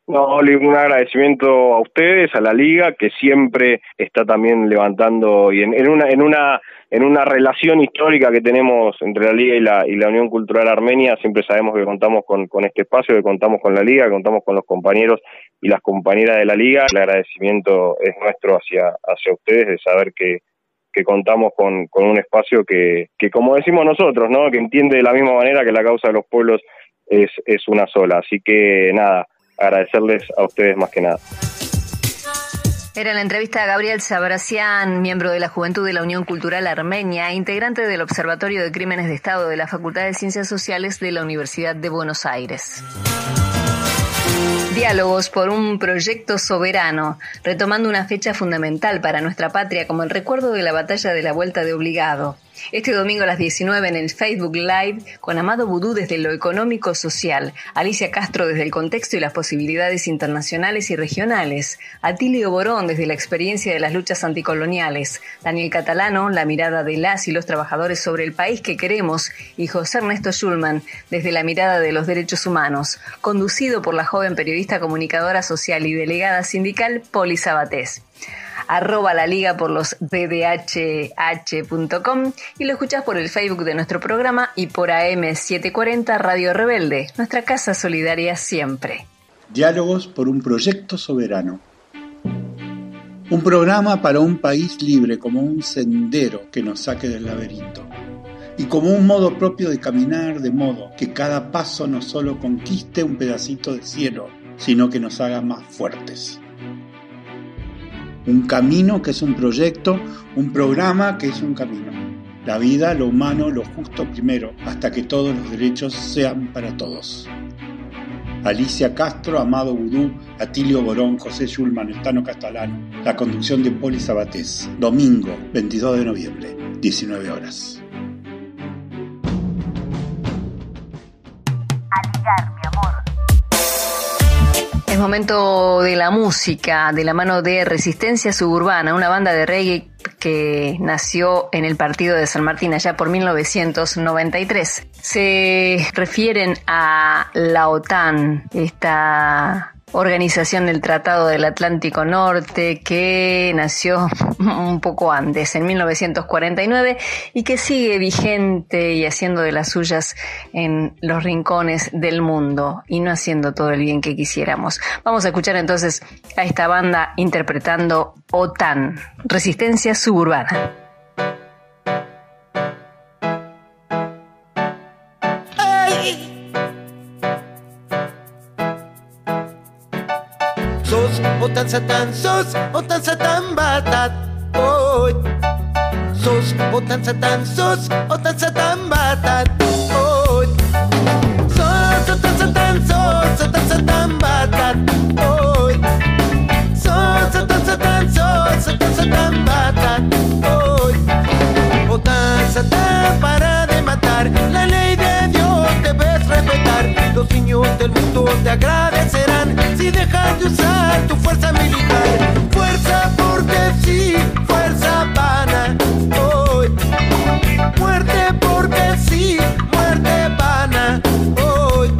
No, un agradecimiento a ustedes, a la liga, que siempre está también levantando y en, una en una en una relación histórica que tenemos entre la liga y la y la Unión Cultural Armenia, siempre sabemos que contamos con, con este espacio, que contamos con la liga, que contamos con los compañeros y las compañeras de la liga. El agradecimiento es nuestro hacia hacia ustedes de saber que que contamos con, con un espacio que, que, como decimos nosotros, ¿no? que entiende de la misma manera que la causa de los pueblos es, es una sola. Así que nada, agradecerles a ustedes más que nada. Era la entrevista a Gabriel Sabracián, miembro de la Juventud de la Unión Cultural Armenia, integrante del Observatorio de Crímenes de Estado de la Facultad de Ciencias Sociales de la Universidad de Buenos Aires. Diálogos por un proyecto soberano, retomando una fecha fundamental para nuestra patria como el recuerdo de la batalla de la Vuelta de Obligado. Este domingo a las 19 en el Facebook Live con Amado Vudú desde lo económico social, Alicia Castro desde el contexto y las posibilidades internacionales y regionales, Atilio Borón desde la experiencia de las luchas anticoloniales, Daniel Catalano, la mirada de las y los trabajadores sobre el país que queremos. Y José Ernesto Schulman desde la mirada de los derechos humanos, conducido por la joven periodista comunicadora social y delegada sindical Poli Sabatés arroba la liga por los ddhh.com y lo escuchas por el Facebook de nuestro programa y por AM740 Radio Rebelde, nuestra casa solidaria siempre. Diálogos por un proyecto soberano. Un programa para un país libre como un sendero que nos saque del laberinto y como un modo propio de caminar de modo que cada paso no solo conquiste un pedacito de cielo, sino que nos haga más fuertes un camino que es un proyecto, un programa que es un camino. La vida, lo humano, lo justo primero, hasta que todos los derechos sean para todos. Alicia Castro, Amado Vudú, Atilio Borón, José Schulman, Estano Castalano. La conducción de Poli Sabatés. Domingo, 22 de noviembre, 19 horas. Es momento de la música, de la mano de Resistencia Suburbana, una banda de reggae que nació en el partido de San Martín allá por 1993. Se refieren a la OTAN, esta organización del Tratado del Atlántico Norte que nació un poco antes, en 1949, y que sigue vigente y haciendo de las suyas en los rincones del mundo y no haciendo todo el bien que quisiéramos. Vamos a escuchar entonces a esta banda interpretando OTAN, Resistencia Suburbana. Satan sos otan satan batat. Hoy sos otan satan sos otan satan batat. Hoy sos otan satan sos otan satan batat. Hoy sos otan satan sos otan satan batat. Hoy otan satan para de matar. La ley de Dios debes respetar. Los niños del mundo te agradecerán si dejas de usar tu fuerza militar. Fuerza porque sí, fuerza vana. Hoy, muerte porque sí, muerte vana. Hoy,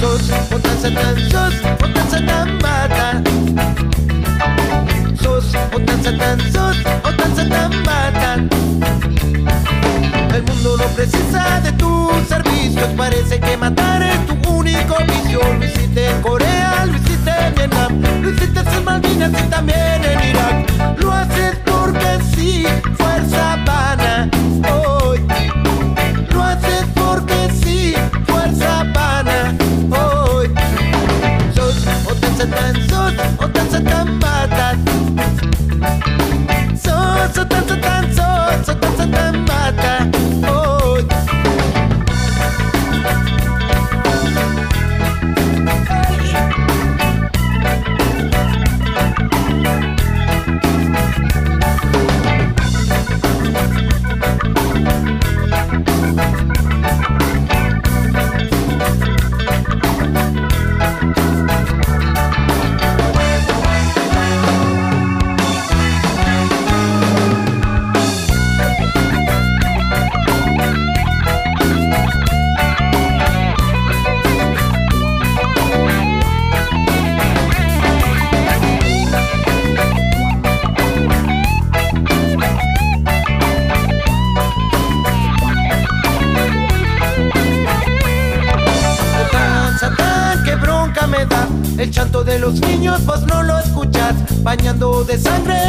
sos otan satan, sos otan satan bata. Sos otan satan, sos otan satan bata. El mundo no precisa de tus servicios, parece que matar es tu único vicio. Lo Vietnam, lo hiciste en Malvinas y también en Irak. Lo haces porque sí, fuerza Bañando de sangre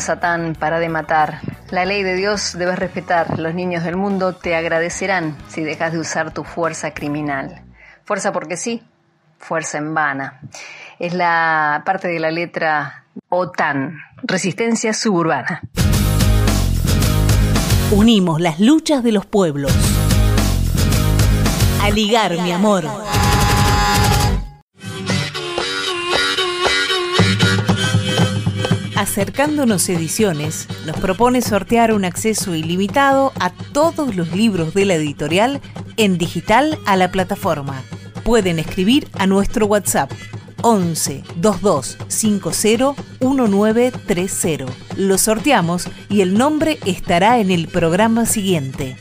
Satán, para de matar. La ley de Dios debes respetar. Los niños del mundo te agradecerán si dejas de usar tu fuerza criminal. Fuerza porque sí, fuerza en vana. Es la parte de la letra OTAN, Resistencia Suburbana. Unimos las luchas de los pueblos. A ligar, mi amor. Acercándonos Ediciones nos propone sortear un acceso ilimitado a todos los libros de la editorial en digital a la plataforma. Pueden escribir a nuestro WhatsApp 11 22 50 1930. Lo sorteamos y el nombre estará en el programa siguiente.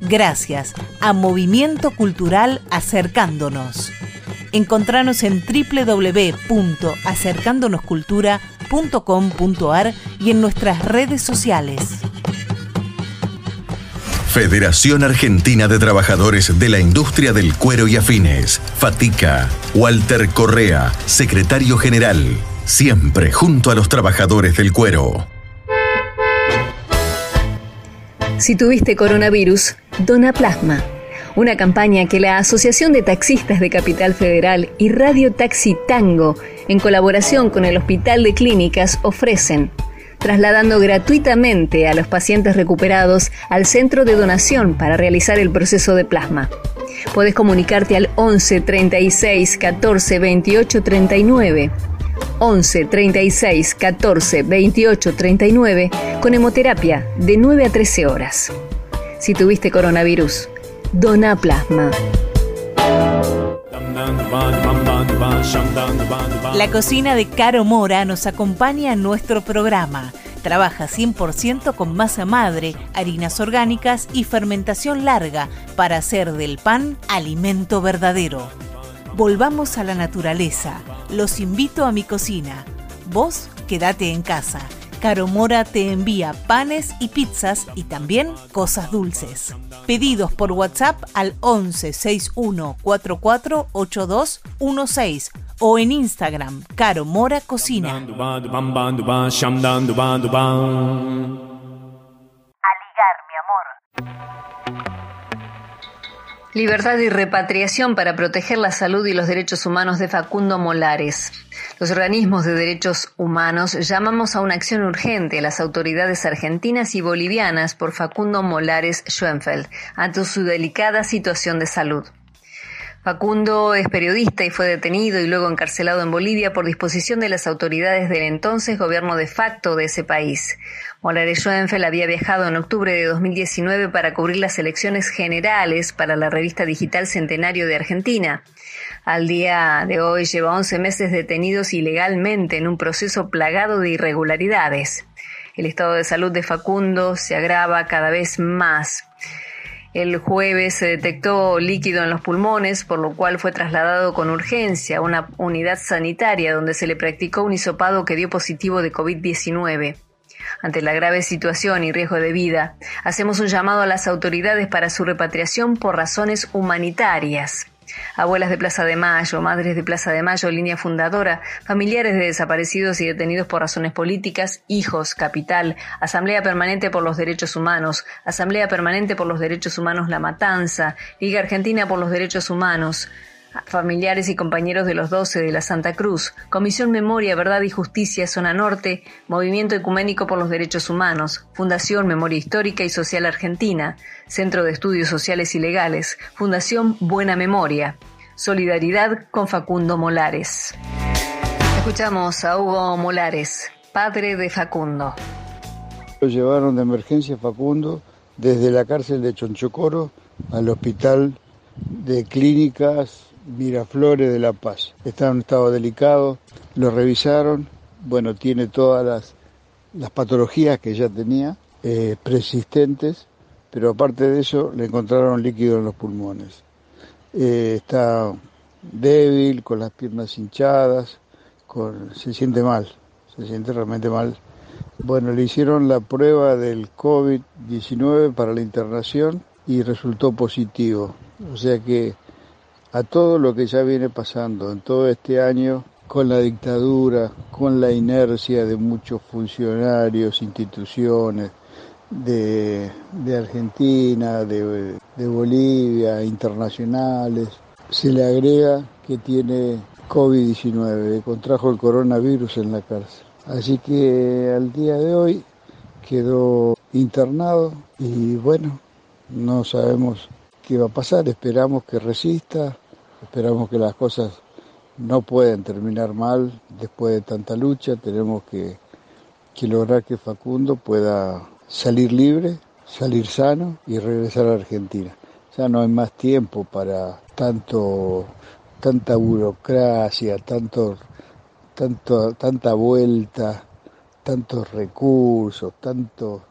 Gracias a Movimiento Cultural Acercándonos. Encontranos en www.acercándonoscultura.com.ar y en nuestras redes sociales. Federación Argentina de Trabajadores de la Industria del Cuero y Afines. Fatica. Walter Correa, secretario general. Siempre junto a los trabajadores del cuero. Si tuviste coronavirus, dona plasma. Una campaña que la Asociación de Taxistas de Capital Federal y Radio Taxi Tango, en colaboración con el Hospital de Clínicas, ofrecen trasladando gratuitamente a los pacientes recuperados al centro de donación para realizar el proceso de plasma. Puedes comunicarte al 11 36 14 28 39. 11 36 14 28 39 con hemoterapia de 9 a 13 horas. Si tuviste coronavirus, dona plasma. La cocina de Caro Mora nos acompaña en nuestro programa. Trabaja 100% con masa madre, harinas orgánicas y fermentación larga para hacer del pan alimento verdadero. Volvamos a la naturaleza. Los invito a mi cocina. Vos quédate en casa. Caro Mora te envía panes y pizzas y también cosas dulces. Pedidos por WhatsApp al 11 61 44 8216 o en Instagram Caro Mora Cocina. Libertad y repatriación para proteger la salud y los derechos humanos de Facundo Molares. Los organismos de derechos humanos llamamos a una acción urgente a las autoridades argentinas y bolivianas por Facundo Molares Schoenfeld ante su delicada situación de salud. Facundo es periodista y fue detenido y luego encarcelado en Bolivia por disposición de las autoridades del entonces gobierno de facto de ese país. Molares Schoenfeld había viajado en octubre de 2019 para cubrir las elecciones generales para la revista digital Centenario de Argentina. Al día de hoy lleva 11 meses detenidos ilegalmente en un proceso plagado de irregularidades. El estado de salud de Facundo se agrava cada vez más. El jueves se detectó líquido en los pulmones, por lo cual fue trasladado con urgencia a una unidad sanitaria donde se le practicó un hisopado que dio positivo de COVID-19. Ante la grave situación y riesgo de vida, hacemos un llamado a las autoridades para su repatriación por razones humanitarias. Abuelas de Plaza de Mayo, Madres de Plaza de Mayo, línea fundadora, familiares de desaparecidos y detenidos por razones políticas, hijos, capital, Asamblea Permanente por los Derechos Humanos, Asamblea Permanente por los Derechos Humanos La Matanza, Liga Argentina por los Derechos Humanos, familiares y compañeros de los 12 de la Santa Cruz, Comisión Memoria, Verdad y Justicia, Zona Norte, Movimiento Ecuménico por los Derechos Humanos, Fundación Memoria Histórica y Social Argentina, Centro de Estudios Sociales y Legales, Fundación Buena Memoria. Solidaridad con Facundo Molares. Escuchamos a Hugo Molares, padre de Facundo. Lo llevaron de emergencia Facundo desde la cárcel de Chonchocoro al hospital de clínicas Miraflores de La Paz. Está en un estado delicado, lo revisaron, bueno, tiene todas las, patologías que ya tenía, eh, persistentes, pero aparte de eso le encontraron líquido en los pulmones. Eh, está débil, con las piernas hinchadas, con, se siente mal, se siente realmente mal. Bueno, le hicieron la prueba del COVID-19 para la internación y resultó positivo. O sea que a todo lo que ya viene pasando en todo este año, con la dictadura, con la inercia de muchos funcionarios, instituciones de, Argentina, de, de Bolivia, internacionales, se le agrega que tiene COVID-19, contrajo el coronavirus en la cárcel. Así que al día de hoy quedó internado y bueno, no sabemos qué va a pasar, esperamos que resista, Esperamos que las cosas no pueden terminar mal después de tanta lucha. Tenemos que lograr que Facundo pueda salir libre, salir sano y regresar a Argentina. Ya no hay más tiempo para tanto tanta burocracia, tanto, tanto, tanta vuelta, tantos recursos, tanto,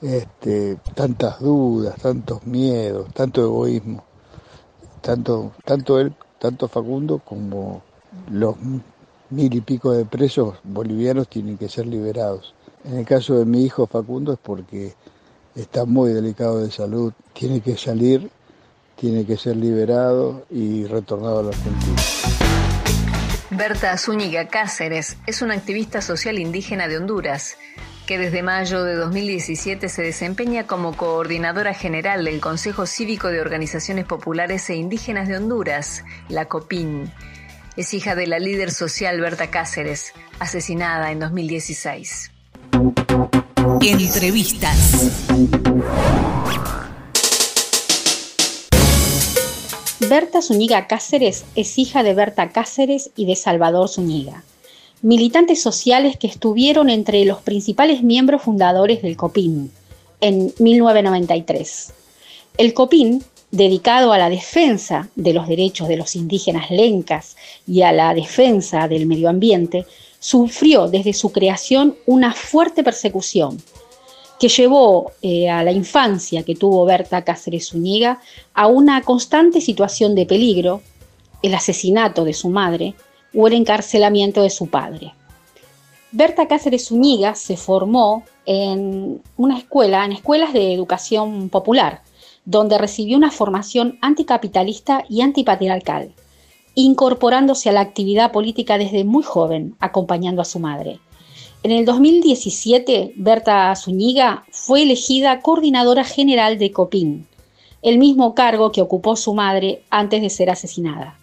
este, tantas dudas, tantos miedos, tanto egoísmo. Tanto, tanto él, tanto Facundo como los mil y pico de presos bolivianos tienen que ser liberados. En el caso de mi hijo Facundo es porque está muy delicado de salud, tiene que salir tiene que ser liberado y retornado a la Argentina. Berta Zúñiga Cáceres es una activista social indígena de Honduras que desde mayo de 2017 se desempeña como coordinadora general del Consejo Cívico de Organizaciones Populares e Indígenas de Honduras, la COPIN. Es hija de la líder social Berta Cáceres, asesinada en 2016. Entrevistas. Berta Zúñiga Cáceres es hija de Berta Cáceres y de Salvador Zúñiga, militantes sociales que estuvieron entre los principales miembros fundadores del COPIN en 1993. El COPIN, dedicado a la defensa de los derechos de los indígenas lencas y a la defensa del medio ambiente, sufrió desde su creación una fuerte persecución que llevó eh, a la infancia que tuvo Berta Cáceres Zúñiga a una constante situación de peligro, el asesinato de su madre o el encarcelamiento de su padre. Berta Cáceres Zúñiga se formó en una escuela, en escuelas de educación popular, donde recibió una formación anticapitalista y antipatriarcal, incorporándose a la actividad política desde muy joven, acompañando a su madre. En el 2017, Berta Zúñiga fue elegida coordinadora general de COPIN, el mismo cargo que ocupó su madre antes de ser asesinada.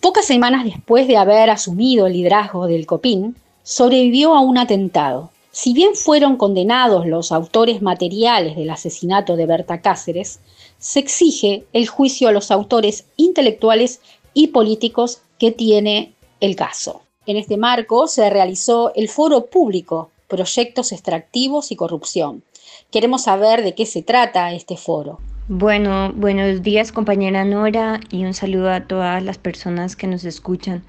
Pocas semanas después de haber asumido el liderazgo del COPIN, sobrevivió a un atentado. Si bien fueron condenados los autores materiales del asesinato de Berta Cáceres, se exige el juicio a los autores intelectuales y políticos que tiene el caso. En este marco se realizó el foro público Proyectos Extractivos y Corrupción. Queremos saber de qué se trata este foro. Bueno, buenos días compañera Nora y un saludo a todas las personas que nos escuchan.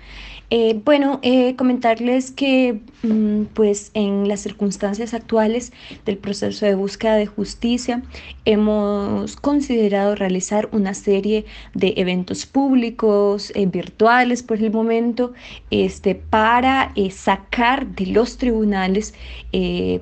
Eh, bueno, eh, comentarles que mm, pues en las circunstancias actuales del proceso de búsqueda de justicia hemos considerado realizar una serie de eventos públicos, eh, virtuales por el momento, este, para sacar de los tribunales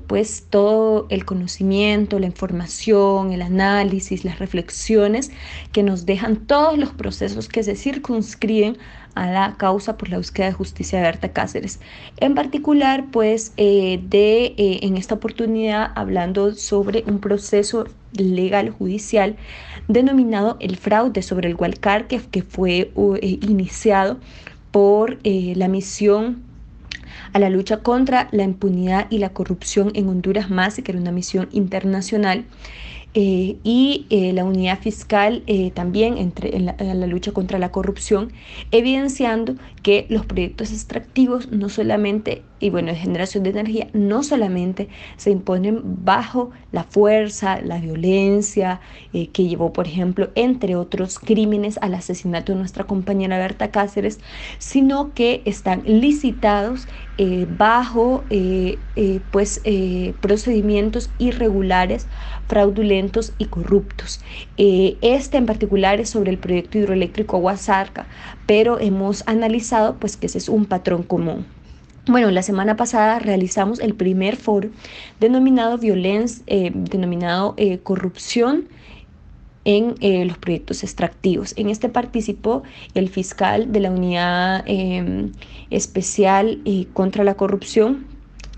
pues todo el conocimiento, la información, el análisis, las reflexiones que nos dejan todos los procesos que se circunscriben a la causa por la búsqueda de justicia de Berta Cáceres. En particular, pues, eh, de, eh, en esta oportunidad hablando sobre un proceso legal judicial denominado el fraude sobre el Hualcar, que, fue eh, iniciado por la misión a la lucha contra la impunidad y la corrupción en Honduras más, que era una misión internacional. Eh, y eh, la unidad fiscal eh, también entre, en la, lucha contra la corrupción, evidenciando que los proyectos extractivos no solamente, y bueno, generación de energía, no solamente se imponen bajo la fuerza, la violencia que llevó, por ejemplo, entre otros crímenes al asesinato de nuestra compañera Berta Cáceres, sino que están licitados bajo pues, procedimientos irregulares, fraudulentos, y corruptos. Eh, este en particular es sobre el proyecto hidroeléctrico Aguasarca, pero hemos analizado pues que ese es un patrón común. Bueno, la semana pasada realizamos el primer foro denominado violencia, eh, denominado eh, corrupción en los proyectos extractivos. En este participó el fiscal de la Unidad Especial contra la Corrupción,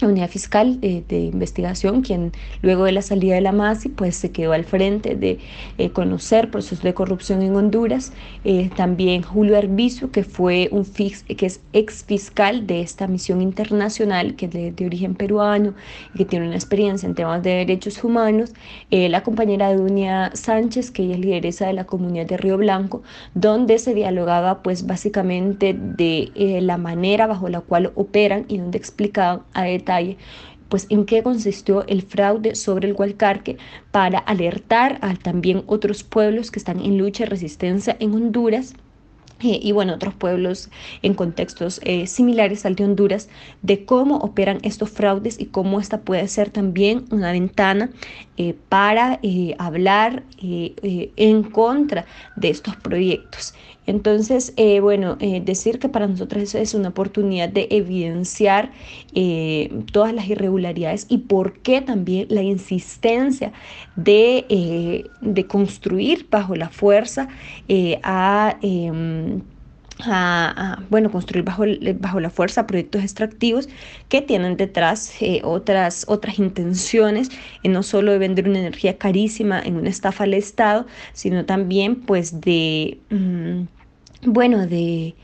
unidad fiscal de, investigación, quien luego de la salida de la MASI, pues se quedó al frente de eh, conocer procesos de corrupción en Honduras. Eh, también Julio Arbizu, que fue un fix, que es ex fiscal de esta misión internacional, que es de, origen peruano y que tiene una experiencia en temas de derechos humanos. Eh, la compañera Dunia Sánchez, que ella es lideresa de la comunidad de Río Blanco, donde se dialogaba pues básicamente de la manera bajo la cual operan y donde explicaban a pues en qué consistió el fraude sobre el Hualcarque para alertar a también otros pueblos que están en lucha y resistencia en Honduras eh, y bueno, otros pueblos en contextos eh, similares al de Honduras, de cómo operan estos fraudes y cómo esta puede ser también una ventana eh, para hablar en contra de estos proyectos. Entonces, bueno, decir que para nosotros eso es una oportunidad de evidenciar todas las irregularidades y por qué también la insistencia de, de construir bajo la fuerza em, a, bueno, construir bajo, bajo la fuerza proyectos extractivos que tienen detrás eh, otras, otras intenciones, eh, no solo de vender una energía carísima en una estafa al Estado, sino también pues de, mm, bueno, de,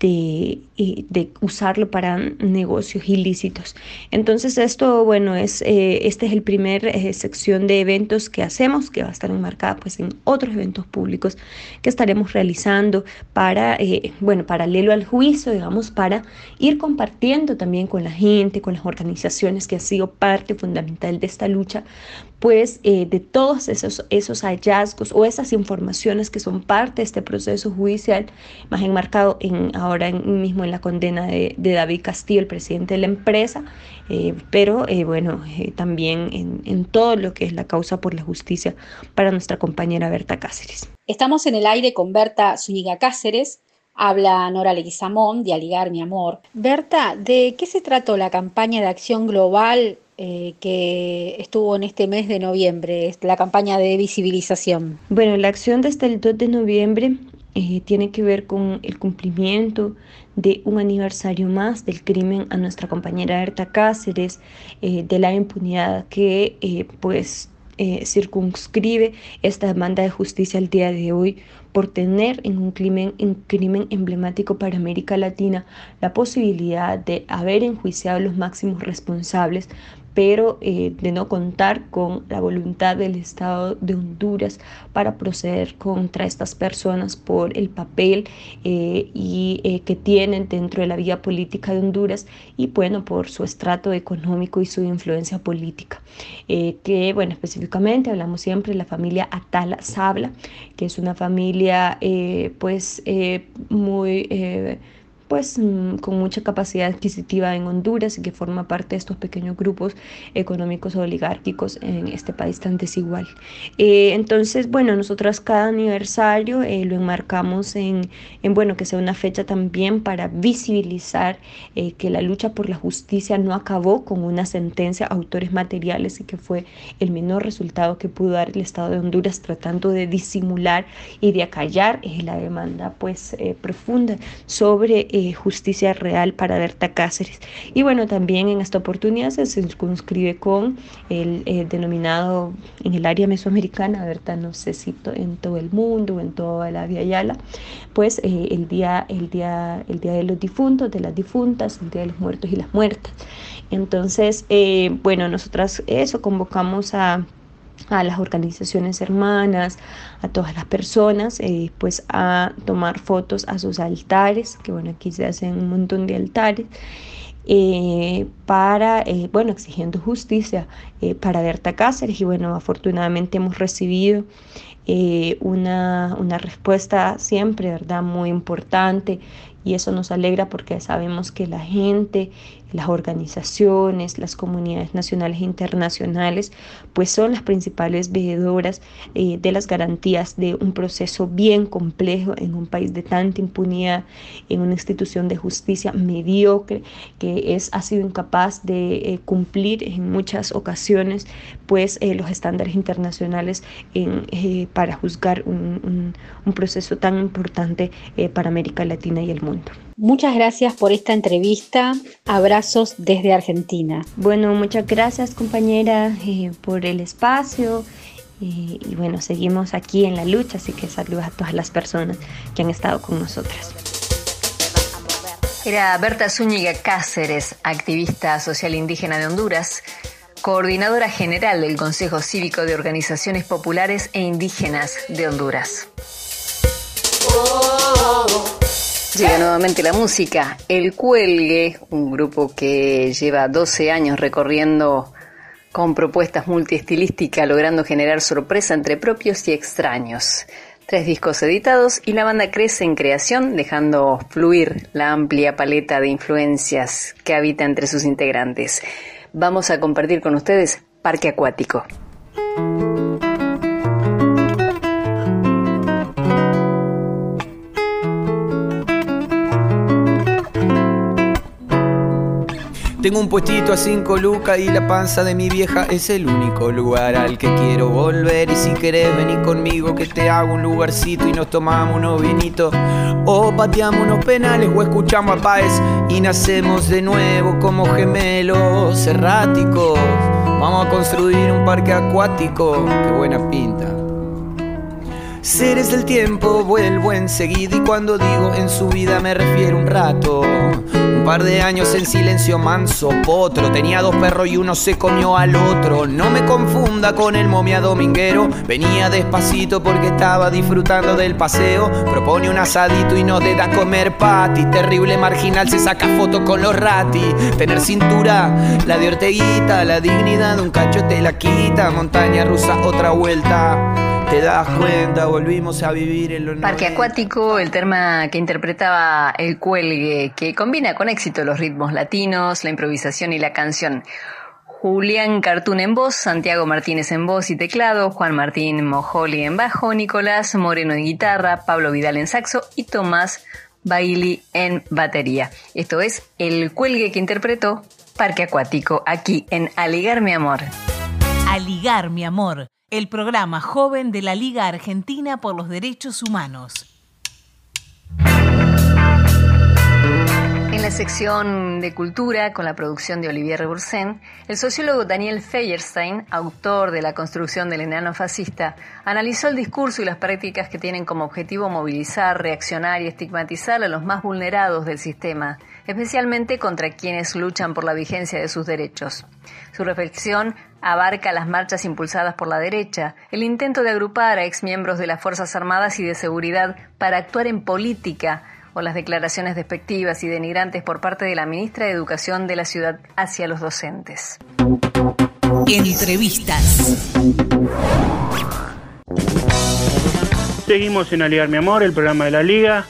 de, de, usarlo para negocios ilícitos. Entonces esto, bueno, es, eh, este es el primer eh, sección de eventos que hacemos, que va a estar enmarcada pues en otros eventos públicos que estaremos realizando para, eh, bueno, paralelo al juicio, digamos, para ir compartiendo también con la gente, con las organizaciones que ha sido parte fundamental de esta lucha, pues de todos esos, esos hallazgos o esas informaciones que son parte de este proceso judicial, más enmarcado en, ahora mismo en la condena de, David Castillo, el presidente de la empresa, eh, pero eh, bueno, eh, también en, en, todo lo que es la causa por la justicia para nuestra compañera Berta Cáceres. Estamos en el aire con Berta Zúñiga Cáceres. Habla Nora Leguizamón de Aligar Mi Amor. Berta, ¿de qué se trató la campaña de acción global que estuvo en este mes de noviembre, la campaña de visibilización? Bueno, la acción desde el 2 de noviembre tiene que ver con el cumplimiento de un aniversario más del crimen a nuestra compañera Erta Cáceres, eh, de la impunidad que eh, pues eh, circunscribe esta demanda de justicia al día de hoy por tener en un crimen, en crimen emblemático para América Latina la posibilidad de haber enjuiciado a los máximos responsables pero eh, de no contar con la voluntad del Estado de Honduras para proceder contra estas personas por el papel eh, y, eh, que tienen dentro de la vía política de Honduras y bueno, por su estrato económico y su influencia política. que bueno, específicamente hablamos siempre de la familia Atala Sabla, que es una familia pues muy pues mm, con mucha capacidad adquisitiva en Honduras y que forma parte de estos pequeños grupos económicos oligárquicos en este país tan desigual. Eh, entonces, bueno, nosotros cada aniversario eh, lo enmarcamos en, en, bueno, que sea una fecha también para visibilizar eh, que la lucha por la justicia no acabó con una sentencia a autores materiales y que fue el menor resultado que pudo dar el Estado de Honduras tratando de disimular y de acallar la demanda pues profunda sobre eh, justicia real para Berta Cáceres. Y bueno, también en esta oportunidad se circunscribe con el eh, denominado en el área mesoamericana, Berta no sé si en todo el mundo o en toda la Via pues eh, el, día, el, día, el día de los difuntos, de las difuntas, el día de los muertos y las muertas. Entonces, bueno, nosotras eso convocamos a a las organizaciones hermanas, a todas las personas, eh, pues a tomar fotos a sus altares, que bueno, aquí se hacen un montón de altares, eh, para, eh, bueno, exigiendo justicia para Berta Cáceres y bueno, afortunadamente hemos recibido una, una respuesta siempre, ¿verdad? Muy importante y eso nos alegra porque sabemos que la gente, las organizaciones, las comunidades nacionales e internacionales, pues son las principales veedoras eh, de las garantías de un proceso bien complejo en un país de tanta impunidad, en una institución de justicia mediocre que es, ha sido incapaz de eh, cumplir en muchas ocasiones pues eh, los estándares internacionales en, para juzgar un, un, proceso tan importante para América Latina y el mundo. Muchas gracias por esta entrevista. Abrazos desde Argentina. Bueno, muchas gracias compañera eh, por el espacio. Eh, y bueno, seguimos aquí en la lucha, así que saludos a todas las personas que han estado con nosotras. Era Berta Zúñiga Cáceres, activista social indígena de Honduras, coordinadora general del Consejo Cívico de Organizaciones Populares e Indígenas de Honduras. Llega nuevamente la música. El Cuelgue, un grupo que lleva 12 años recorriendo con propuestas multiestilísticas, logrando generar sorpresa entre propios y extraños. Tres discos editados y la banda crece en creación, dejando fluir la amplia paleta de influencias que habita entre sus integrantes. Vamos a compartir con ustedes Parque Acuático. Tengo un puestito a cinco lucas y la panza de mi vieja es el único lugar al que quiero volver. Y si querés venir conmigo que te hago un lugarcito y nos tomamos unos vinitos. O pateamos unos penales o escuchamos a Páez y nacemos de nuevo como gemelos erráticos. Vamos a construir un parque acuático, qué buena pinta. Seres del tiempo vuelvo enseguida y cuando digo en su vida me refiero un rato. Un par de años en silencio manso, potro. Tenía dos perros y uno se comió al otro. No me confunda con el momia dominguero. Venía despacito porque estaba disfrutando del paseo. Propone un asadito y no te da comer pati. Terrible marginal se saca foto con los rati. Tener cintura, la de Orteguita, la dignidad de un cacho te la quita. Montaña rusa, otra vuelta. Te das cuenta, volvimos a vivir en lo Parque Acuático, el tema que interpretaba el cuelgue, que combina con éxito los ritmos latinos, la improvisación y la canción. Julián Cartún en voz, Santiago Martínez en voz y teclado, Juan Martín Mojoli en bajo, Nicolás Moreno en guitarra, Pablo Vidal en saxo y Tomás Bailey en batería. Esto es el cuelgue que interpretó Parque Acuático aquí en Aligar mi amor. Aligar mi amor el programa joven de la Liga Argentina por los Derechos Humanos. En la sección de cultura, con la producción de Olivier Rebursen, el sociólogo Daniel Feierstein, autor de La construcción del enano fascista, analizó el discurso y las prácticas que tienen como objetivo movilizar, reaccionar y estigmatizar a los más vulnerados del sistema, especialmente contra quienes luchan por la vigencia de sus derechos. Su reflexión abarca las marchas impulsadas por la derecha, el intento de agrupar a exmiembros de las Fuerzas Armadas y de Seguridad para actuar en política o las declaraciones despectivas y denigrantes por parte de la ministra de Educación de la ciudad hacia los docentes. Entrevistas. Seguimos en Aliar Mi Amor, el programa de la Liga,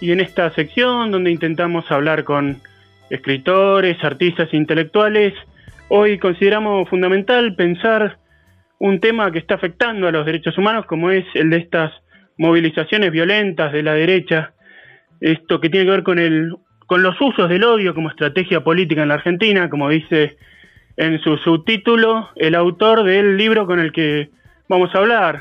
y en esta sección donde intentamos hablar con escritores, artistas, intelectuales, Hoy consideramos fundamental pensar un tema que está afectando a los derechos humanos, como es el de estas movilizaciones violentas de la derecha, esto que tiene que ver con, el, con los usos del odio como estrategia política en la Argentina, como dice en su subtítulo el autor del libro con el que vamos a hablar.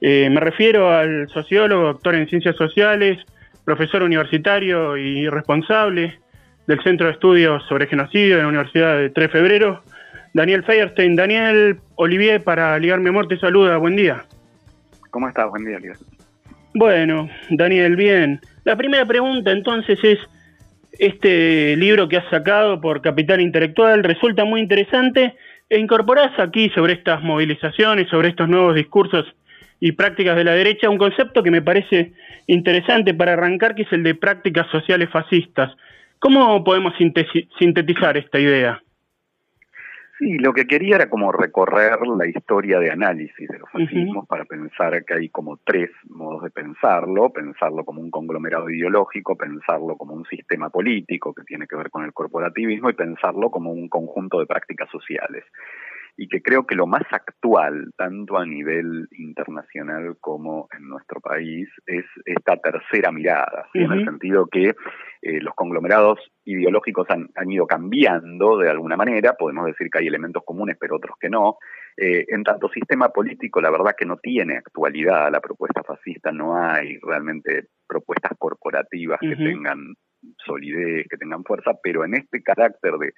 Eh, me refiero al sociólogo, doctor en ciencias sociales, profesor universitario y responsable del Centro de Estudios sobre Genocidio de la Universidad de 3 de Febrero, Daniel Feierstein. Daniel Olivier, para Ligar Mi Amor, te saluda. Buen día. ¿Cómo estás? Buen día, Ligar. Bueno, Daniel, bien. La primera pregunta entonces es, este libro que has sacado por Capital Intelectual resulta muy interesante e incorporás aquí sobre estas movilizaciones, sobre estos nuevos discursos y prácticas de la derecha, un concepto que me parece interesante para arrancar, que es el de prácticas sociales fascistas. ¿Cómo podemos sintetizar esta idea? Sí, lo que quería era como recorrer la historia de análisis de los fascismos para pensar que hay como tres modos de pensarlo, pensarlo como un conglomerado ideológico, pensarlo como un sistema político que tiene que ver con el corporativismo y pensarlo como un conjunto de prácticas sociales y que creo que lo más actual, tanto a nivel internacional como en nuestro país, es esta tercera mirada, en el sentido que eh, los conglomerados ideológicos han, ido cambiando de alguna manera, podemos decir que hay elementos comunes, pero otros que no. Eh, en tanto sistema político, la verdad que no tiene actualidad la propuesta fascista, no hay realmente propuestas corporativas que tengan solidez, que tengan fuerza, pero en este carácter de,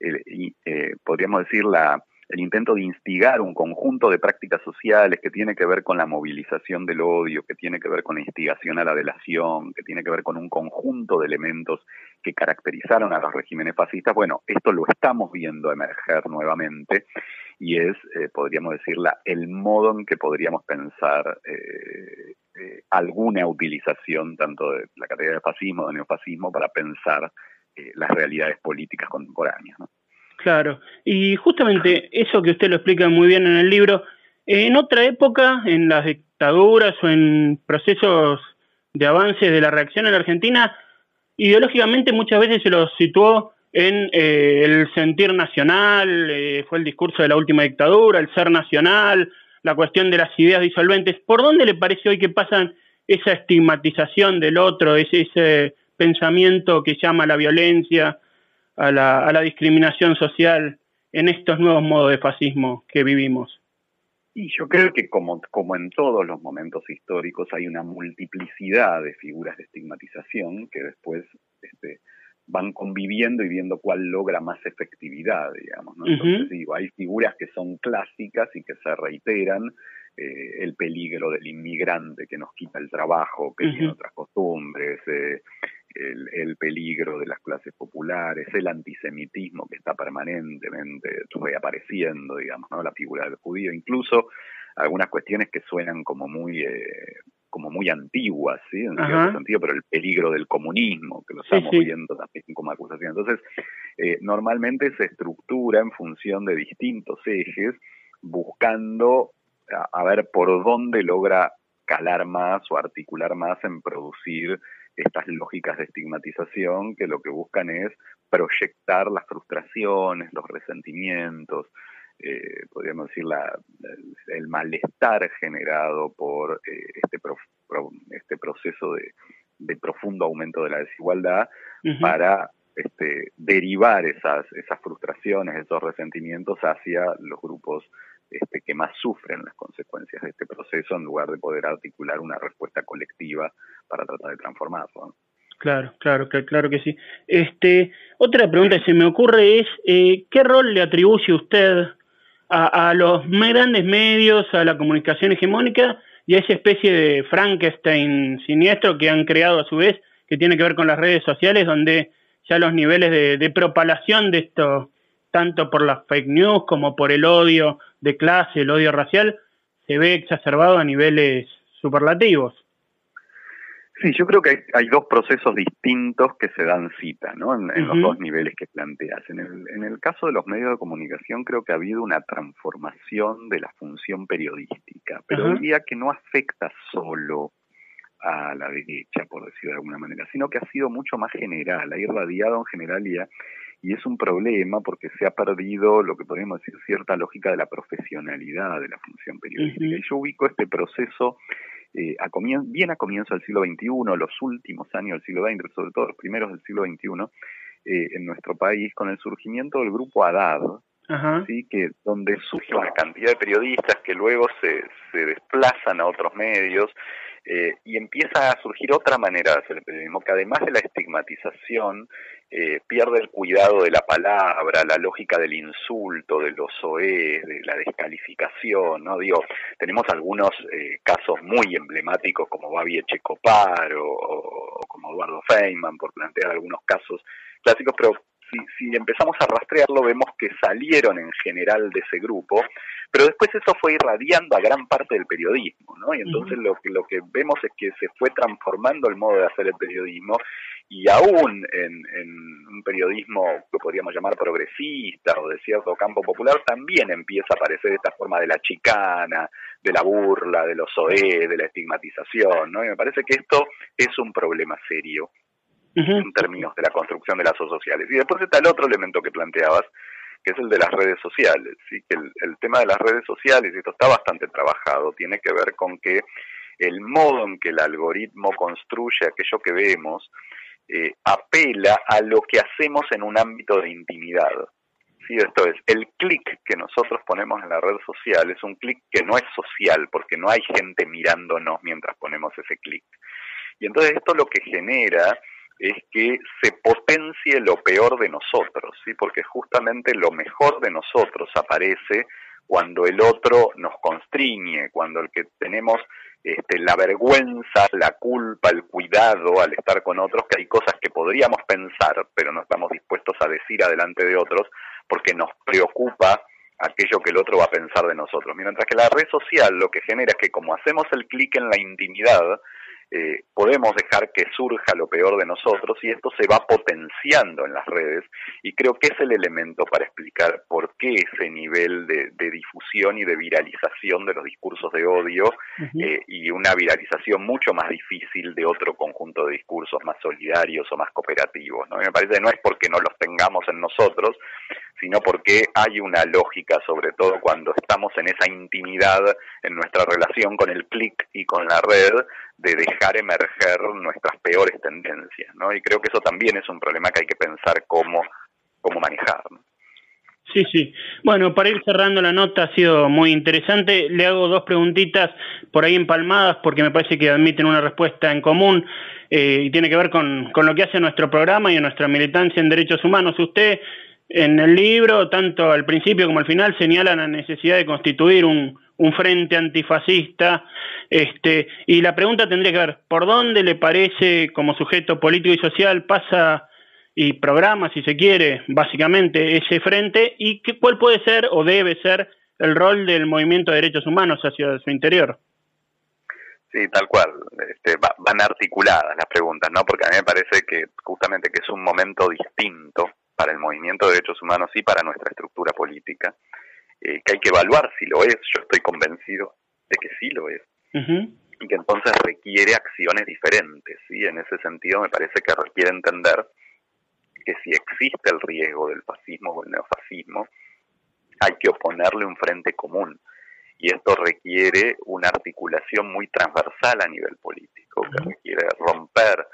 eh, podríamos decir, la el intento de instigar un conjunto de prácticas sociales que tiene que ver con la movilización del odio, que tiene que ver con la instigación a la delación, que tiene que ver con un conjunto de elementos que caracterizaron a los regímenes fascistas, bueno, esto lo estamos viendo emerger nuevamente y es, eh, podríamos decirla, el modo en que podríamos pensar eh, eh, alguna utilización tanto de la categoría de fascismo, de neofascismo, para pensar las realidades políticas contemporáneas. Claro, y justamente eso que usted lo explica muy bien en el libro, en otra época, en las dictaduras o en procesos de avance de la reacción en la Argentina, ideológicamente muchas veces se lo situó en eh, el sentir nacional, eh, fue el discurso de la última dictadura, el ser nacional, la cuestión de las ideas disolventes. ¿Por dónde le parece hoy que pasan esa estigmatización del otro, ese, ese pensamiento que llama la violencia, a la, a la discriminación social en estos nuevos modos de fascismo que vivimos? Y yo creo que como, como en todos los momentos históricos hay una multiplicidad de figuras de estigmatización que después este, van conviviendo y viendo cuál logra más efectividad, digamos. ¿no? Entonces digo, hay figuras que son clásicas y que se reiteran, eh, el peligro del inmigrante que nos quita el trabajo, que tiene otras costumbres, eh, el, peligro de las clases populares, el antisemitismo que está permanentemente reapareciendo, digamos, ¿no? la figura del judío, incluso algunas cuestiones que suenan como muy eh, como muy antiguas, ¿sí? En cierto sentido, pero el peligro del comunismo, que lo estamos viendo también como acusación. Entonces, eh, normalmente se estructura en función de distintos ejes, buscando a ver por dónde logra calar más o articular más en producir estas lógicas de estigmatización que lo que buscan es proyectar las frustraciones, los resentimientos, eh, podríamos decir, la, el malestar generado por eh, este, este proceso de, profundo aumento de la desigualdad para este, derivar esas, esas frustraciones, esos resentimientos hacia los grupos este, que más sufren las consecuencias de este proceso en lugar de poder articular una respuesta colectiva para tratar de transformarlo. Claro, claro, claro que sí. Este, otra pregunta que se me ocurre es, eh, ¿qué rol le atribuye usted a, los grandes medios, a la comunicación hegemónica y a esa especie de Frankenstein siniestro que han creado a su vez, que tiene que ver con las redes sociales, donde ya los niveles de, de propalación de esto, tanto por las fake news como por el odio de clase, el odio racial, se ve exacerbado a niveles superlativos. Sí, yo creo que hay, dos procesos distintos que se dan cita, ¿no? En, los dos niveles que planteas. En el, en el caso de los medios de comunicación creo que ha habido una transformación de la función periodística, pero diría que no afecta solo a la derecha, por decirlo de alguna manera, sino que ha sido mucho más general, ha irradiado en generalidad y es un problema porque se ha perdido lo que podríamos decir cierta lógica de la profesionalidad de la función periodística. Y yo ubico este proceso eh, a bien a comienzo del siglo XXI, los últimos años del siglo XX, sobre todo los primeros del siglo XXI, eh, en nuestro país, con el surgimiento del grupo ¿sí? que donde surge una cantidad de periodistas que luego se, se desplazan a otros medios eh, y empieza a surgir otra manera de hacer el periodismo, que además de la estigmatización, eh, pierde el cuidado de la palabra, la lógica del insulto, de los OE, de la descalificación, ¿no? Digo, tenemos algunos eh, casos muy emblemáticos como Babi Echecopar o, o, como Eduardo Feynman, por plantear algunos casos clásicos, pero si, si empezamos a rastrearlo, vemos que salieron en general de ese grupo, pero después eso fue irradiando a gran parte del periodismo, ¿no? Y entonces lo, que, lo que vemos es que se fue transformando el modo de hacer el periodismo y aún en, en, un periodismo que podríamos llamar progresista o de cierto campo popular, también empieza a aparecer esta forma de la chicana, de la burla, de los OE, de la estigmatización, ¿no? Y me parece que esto es un problema serio en términos de la construcción de lazos sociales. Y después está el otro elemento que planteabas, que es el de las redes sociales. ¿sí? Que el, tema de las redes sociales, y esto está bastante trabajado, tiene que ver con que el modo en que el algoritmo construye aquello que vemos eh, apela a lo que hacemos en un ámbito de intimidad. ¿sí? Esto es, el clic que nosotros ponemos en la red social es un clic que no es social, porque no hay gente mirándonos mientras ponemos ese clic. Y entonces esto lo que genera es que se potencie lo peor de nosotros, ¿sí? porque justamente lo mejor de nosotros aparece cuando el otro nos constriñe, cuando el que tenemos este, la vergüenza, la culpa, el cuidado al estar con otros, que hay cosas que podríamos pensar, pero no estamos dispuestos a decir adelante de otros, porque nos preocupa aquello que el otro va a pensar de nosotros. Mientras que la red social lo que genera es que como hacemos el clic en la intimidad, eh, podemos dejar que surja lo peor de nosotros y esto se va potenciando en las redes y creo que es el elemento para explicar por qué ese nivel de, difusión y de viralización de los discursos de odio eh, y una viralización mucho más difícil de otro conjunto de discursos más solidarios o más cooperativos. ¿no? me parece que no es porque no los tengamos en nosotros, sino porque hay una lógica, sobre todo cuando estamos en esa intimidad en nuestra relación con el clic y con la red, de dejar emerger nuestras peores tendencias, ¿no? Y creo que eso también es un problema que hay que pensar cómo, cómo manejar. Sí, sí. Bueno, para ir cerrando la nota ha sido muy interesante. Le hago dos preguntitas por ahí empalmadas porque me parece que admiten una respuesta en común eh, y tiene que ver con, con lo que hace nuestro programa y nuestra militancia en derechos humanos. Usted en el libro, tanto al principio como al final, señala la necesidad de constituir un, un frente antifascista. Este, y la pregunta tendría que ver, ¿por dónde le parece como sujeto político y social pasa y programa, si se quiere, básicamente ese frente y qué, cuál puede ser o debe ser el rol del movimiento de derechos humanos hacia su interior? Sí, tal cual. Este, van articuladas las preguntas, ¿no? Porque a mí me parece que justamente que es un momento distinto para el movimiento de derechos humanos y para nuestra estructura política, eh, que hay que evaluar si lo es. Yo estoy convencido de que sí lo es. Y que entonces requiere acciones diferentes. ¿sí? En ese sentido me parece que requiere entender que si existe el riesgo del fascismo o el neofascismo, hay que oponerle un frente común. Y esto requiere una articulación muy transversal a nivel político, que requiere romper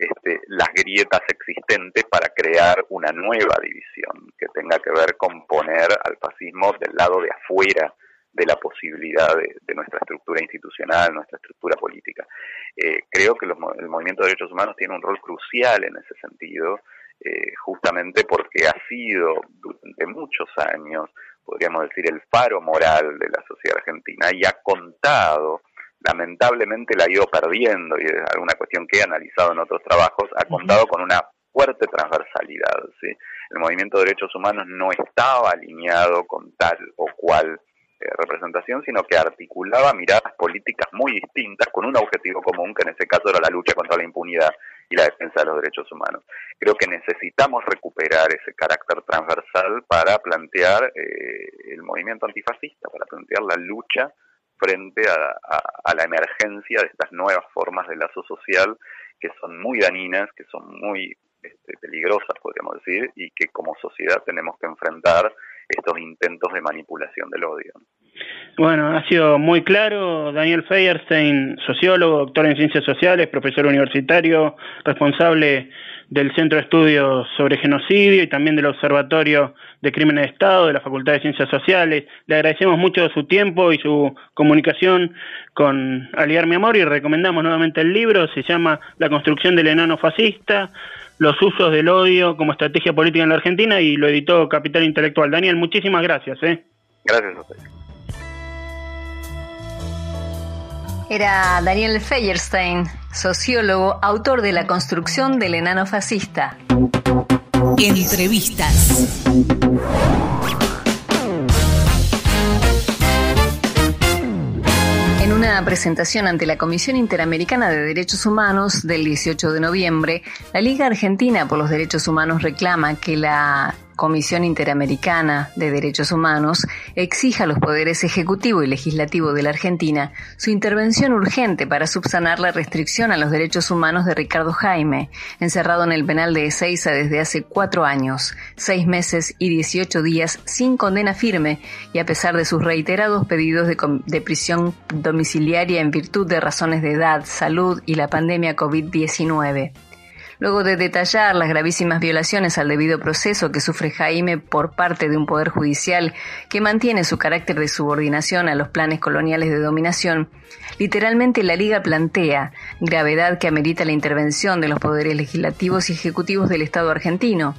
este, las grietas existentes para crear una nueva división que tenga que ver con poner al fascismo del lado de afuera de la posibilidad de, nuestra estructura institucional, nuestra estructura política. Eh, creo que el movimiento de derechos humanos tiene un rol crucial en ese sentido, eh, justamente porque ha sido durante muchos años, podríamos decir, el faro moral de la sociedad argentina y ha contado lamentablemente la ha ido perdiendo y es alguna cuestión que he analizado en otros trabajos, ha contado con una fuerte transversalidad. ¿sí? El movimiento de derechos humanos no estaba alineado con tal o cual eh, representación, sino que articulaba miradas políticas muy distintas con un objetivo común, que en ese caso era la lucha contra la impunidad y la defensa de los derechos humanos. Creo que necesitamos recuperar ese carácter transversal para plantear eh, el movimiento antifascista, para plantear la lucha frente a, la emergencia de estas nuevas formas de lazo social que son muy daninas, que son muy este, peligrosas, podríamos decir, y que como sociedad tenemos que enfrentar estos intentos de manipulación del odio. Bueno, ha sido muy claro. Daniel Feierstein, sociólogo, doctor en ciencias sociales, profesor universitario, responsable del Centro de Estudios sobre Genocidio y también del Observatorio de Crímenes de Estado de la Facultad de Ciencias Sociales. Le agradecemos mucho su tiempo y su comunicación con Aliar Mi Amor y recomendamos nuevamente el libro. Se llama La construcción del enano fascista, los usos del odio como estrategia política en la Argentina y lo editó Capital Intelectual. Daniel, muchísimas gracias. ¿eh? Gracias a. Era Daniel Feierstein, sociólogo, autor de La construcción del enano fascista. Entrevistas. En una presentación ante la Comisión Interamericana de Derechos Humanos del 18 de noviembre, la Liga Argentina por los Derechos Humanos reclama que la Comisión Interamericana de Derechos Humanos exija a los poderes ejecutivo y legislativo de la Argentina su intervención urgente para subsanar la restricción a los derechos humanos de Ricardo Jaime, encerrado en el penal de Ezeiza desde hace cuatro años, seis meses y dieciocho días sin condena firme y a pesar de sus reiterados pedidos de prisión domiciliaria en virtud de razones de edad, salud y la pandemia COVID-19 luego de detallar las gravísimas violaciones al debido proceso que sufre Jaime por parte de un poder judicial que mantiene su carácter de subordinación a los planes coloniales de dominación, literalmente la Liga plantea gravedad que amerita la intervención de los poderes legislativos y ejecutivos del Estado argentino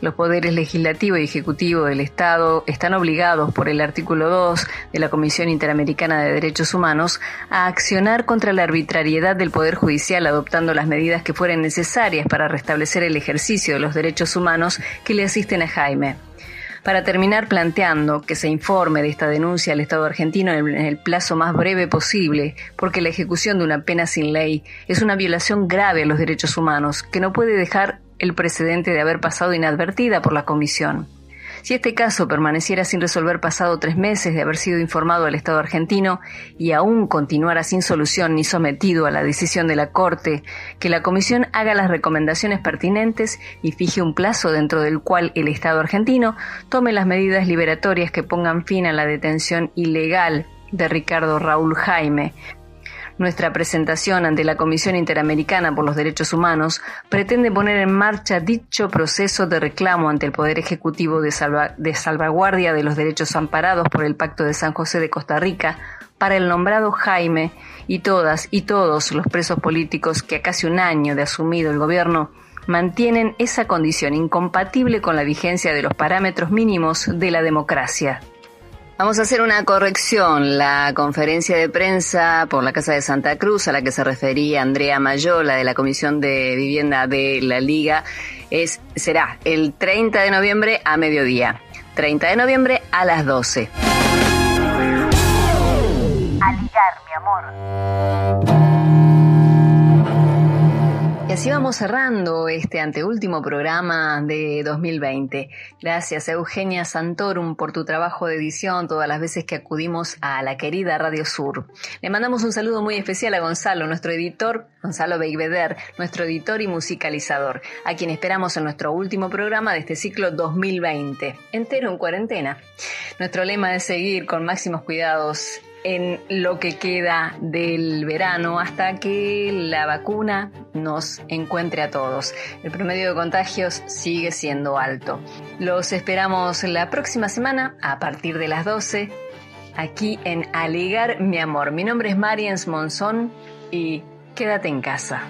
los poderes legislativo y ejecutivo del Estado están obligados por el artículo 2 de la Comisión Interamericana de Derechos Humanos a accionar contra la arbitrariedad del Poder Judicial adoptando las medidas que fueren necesarias para restablecer el ejercicio de los derechos humanos que le asisten a Jaime. para terminar planteando que se informe de esta denuncia al Estado argentino en el plazo más breve posible, porque la ejecución de una pena sin ley es una violación grave a los derechos humanos que no puede dejar el precedente de haber pasado inadvertida por la Comisión. Si este caso permaneciera sin resolver pasado tres meses de haber sido informado al Estado argentino y aún continuara sin solución ni sometido a la decisión de la Corte, que la Comisión haga las recomendaciones pertinentes y fije un plazo dentro del cual el Estado argentino tome las medidas liberatorias que pongan fin a la detención ilegal de Ricardo Raúl Jaime, nuestra presentación ante la Comisión Interamericana por los Derechos Humanos pretende poner en marcha dicho proceso de reclamo ante el Poder Ejecutivo de, salvaguardia de los derechos amparados por el Pacto de San José de Costa Rica para el nombrado Jaime y todas y todos los presos políticos que a casi un año de asumido el gobierno mantienen esa condición incompatible con la vigencia de los parámetros mínimos de la democracia. Vamos a hacer una corrección. La conferencia de prensa por la Casa de Santa Cruz a la que se refería Andrea Mayola de la Comisión de Vivienda de la Liga es, será el 30 de noviembre a mediodía. 30 de noviembre a las 12. A ligar, mi amor. Así vamos cerrando este anteúltimo programa de 2020. Gracias Eugenia Santorum por tu trabajo de edición todas las veces que acudimos a la querida Radio Sur. Le mandamos un saludo muy especial a Gonzalo, nuestro editor, Gonzalo Beiveder, nuestro editor y musicalizador, a quien esperamos en nuestro último programa de este ciclo 2020, entero en cuarentena. Nuestro lema es seguir con máximos cuidados en lo que queda del verano hasta que la vacuna nos encuentre a todos. El promedio de contagios sigue siendo alto. Los esperamos la próxima semana a partir de las 12 aquí en Aligar mi amor. Mi nombre es Mariens Monzón y quédate en casa.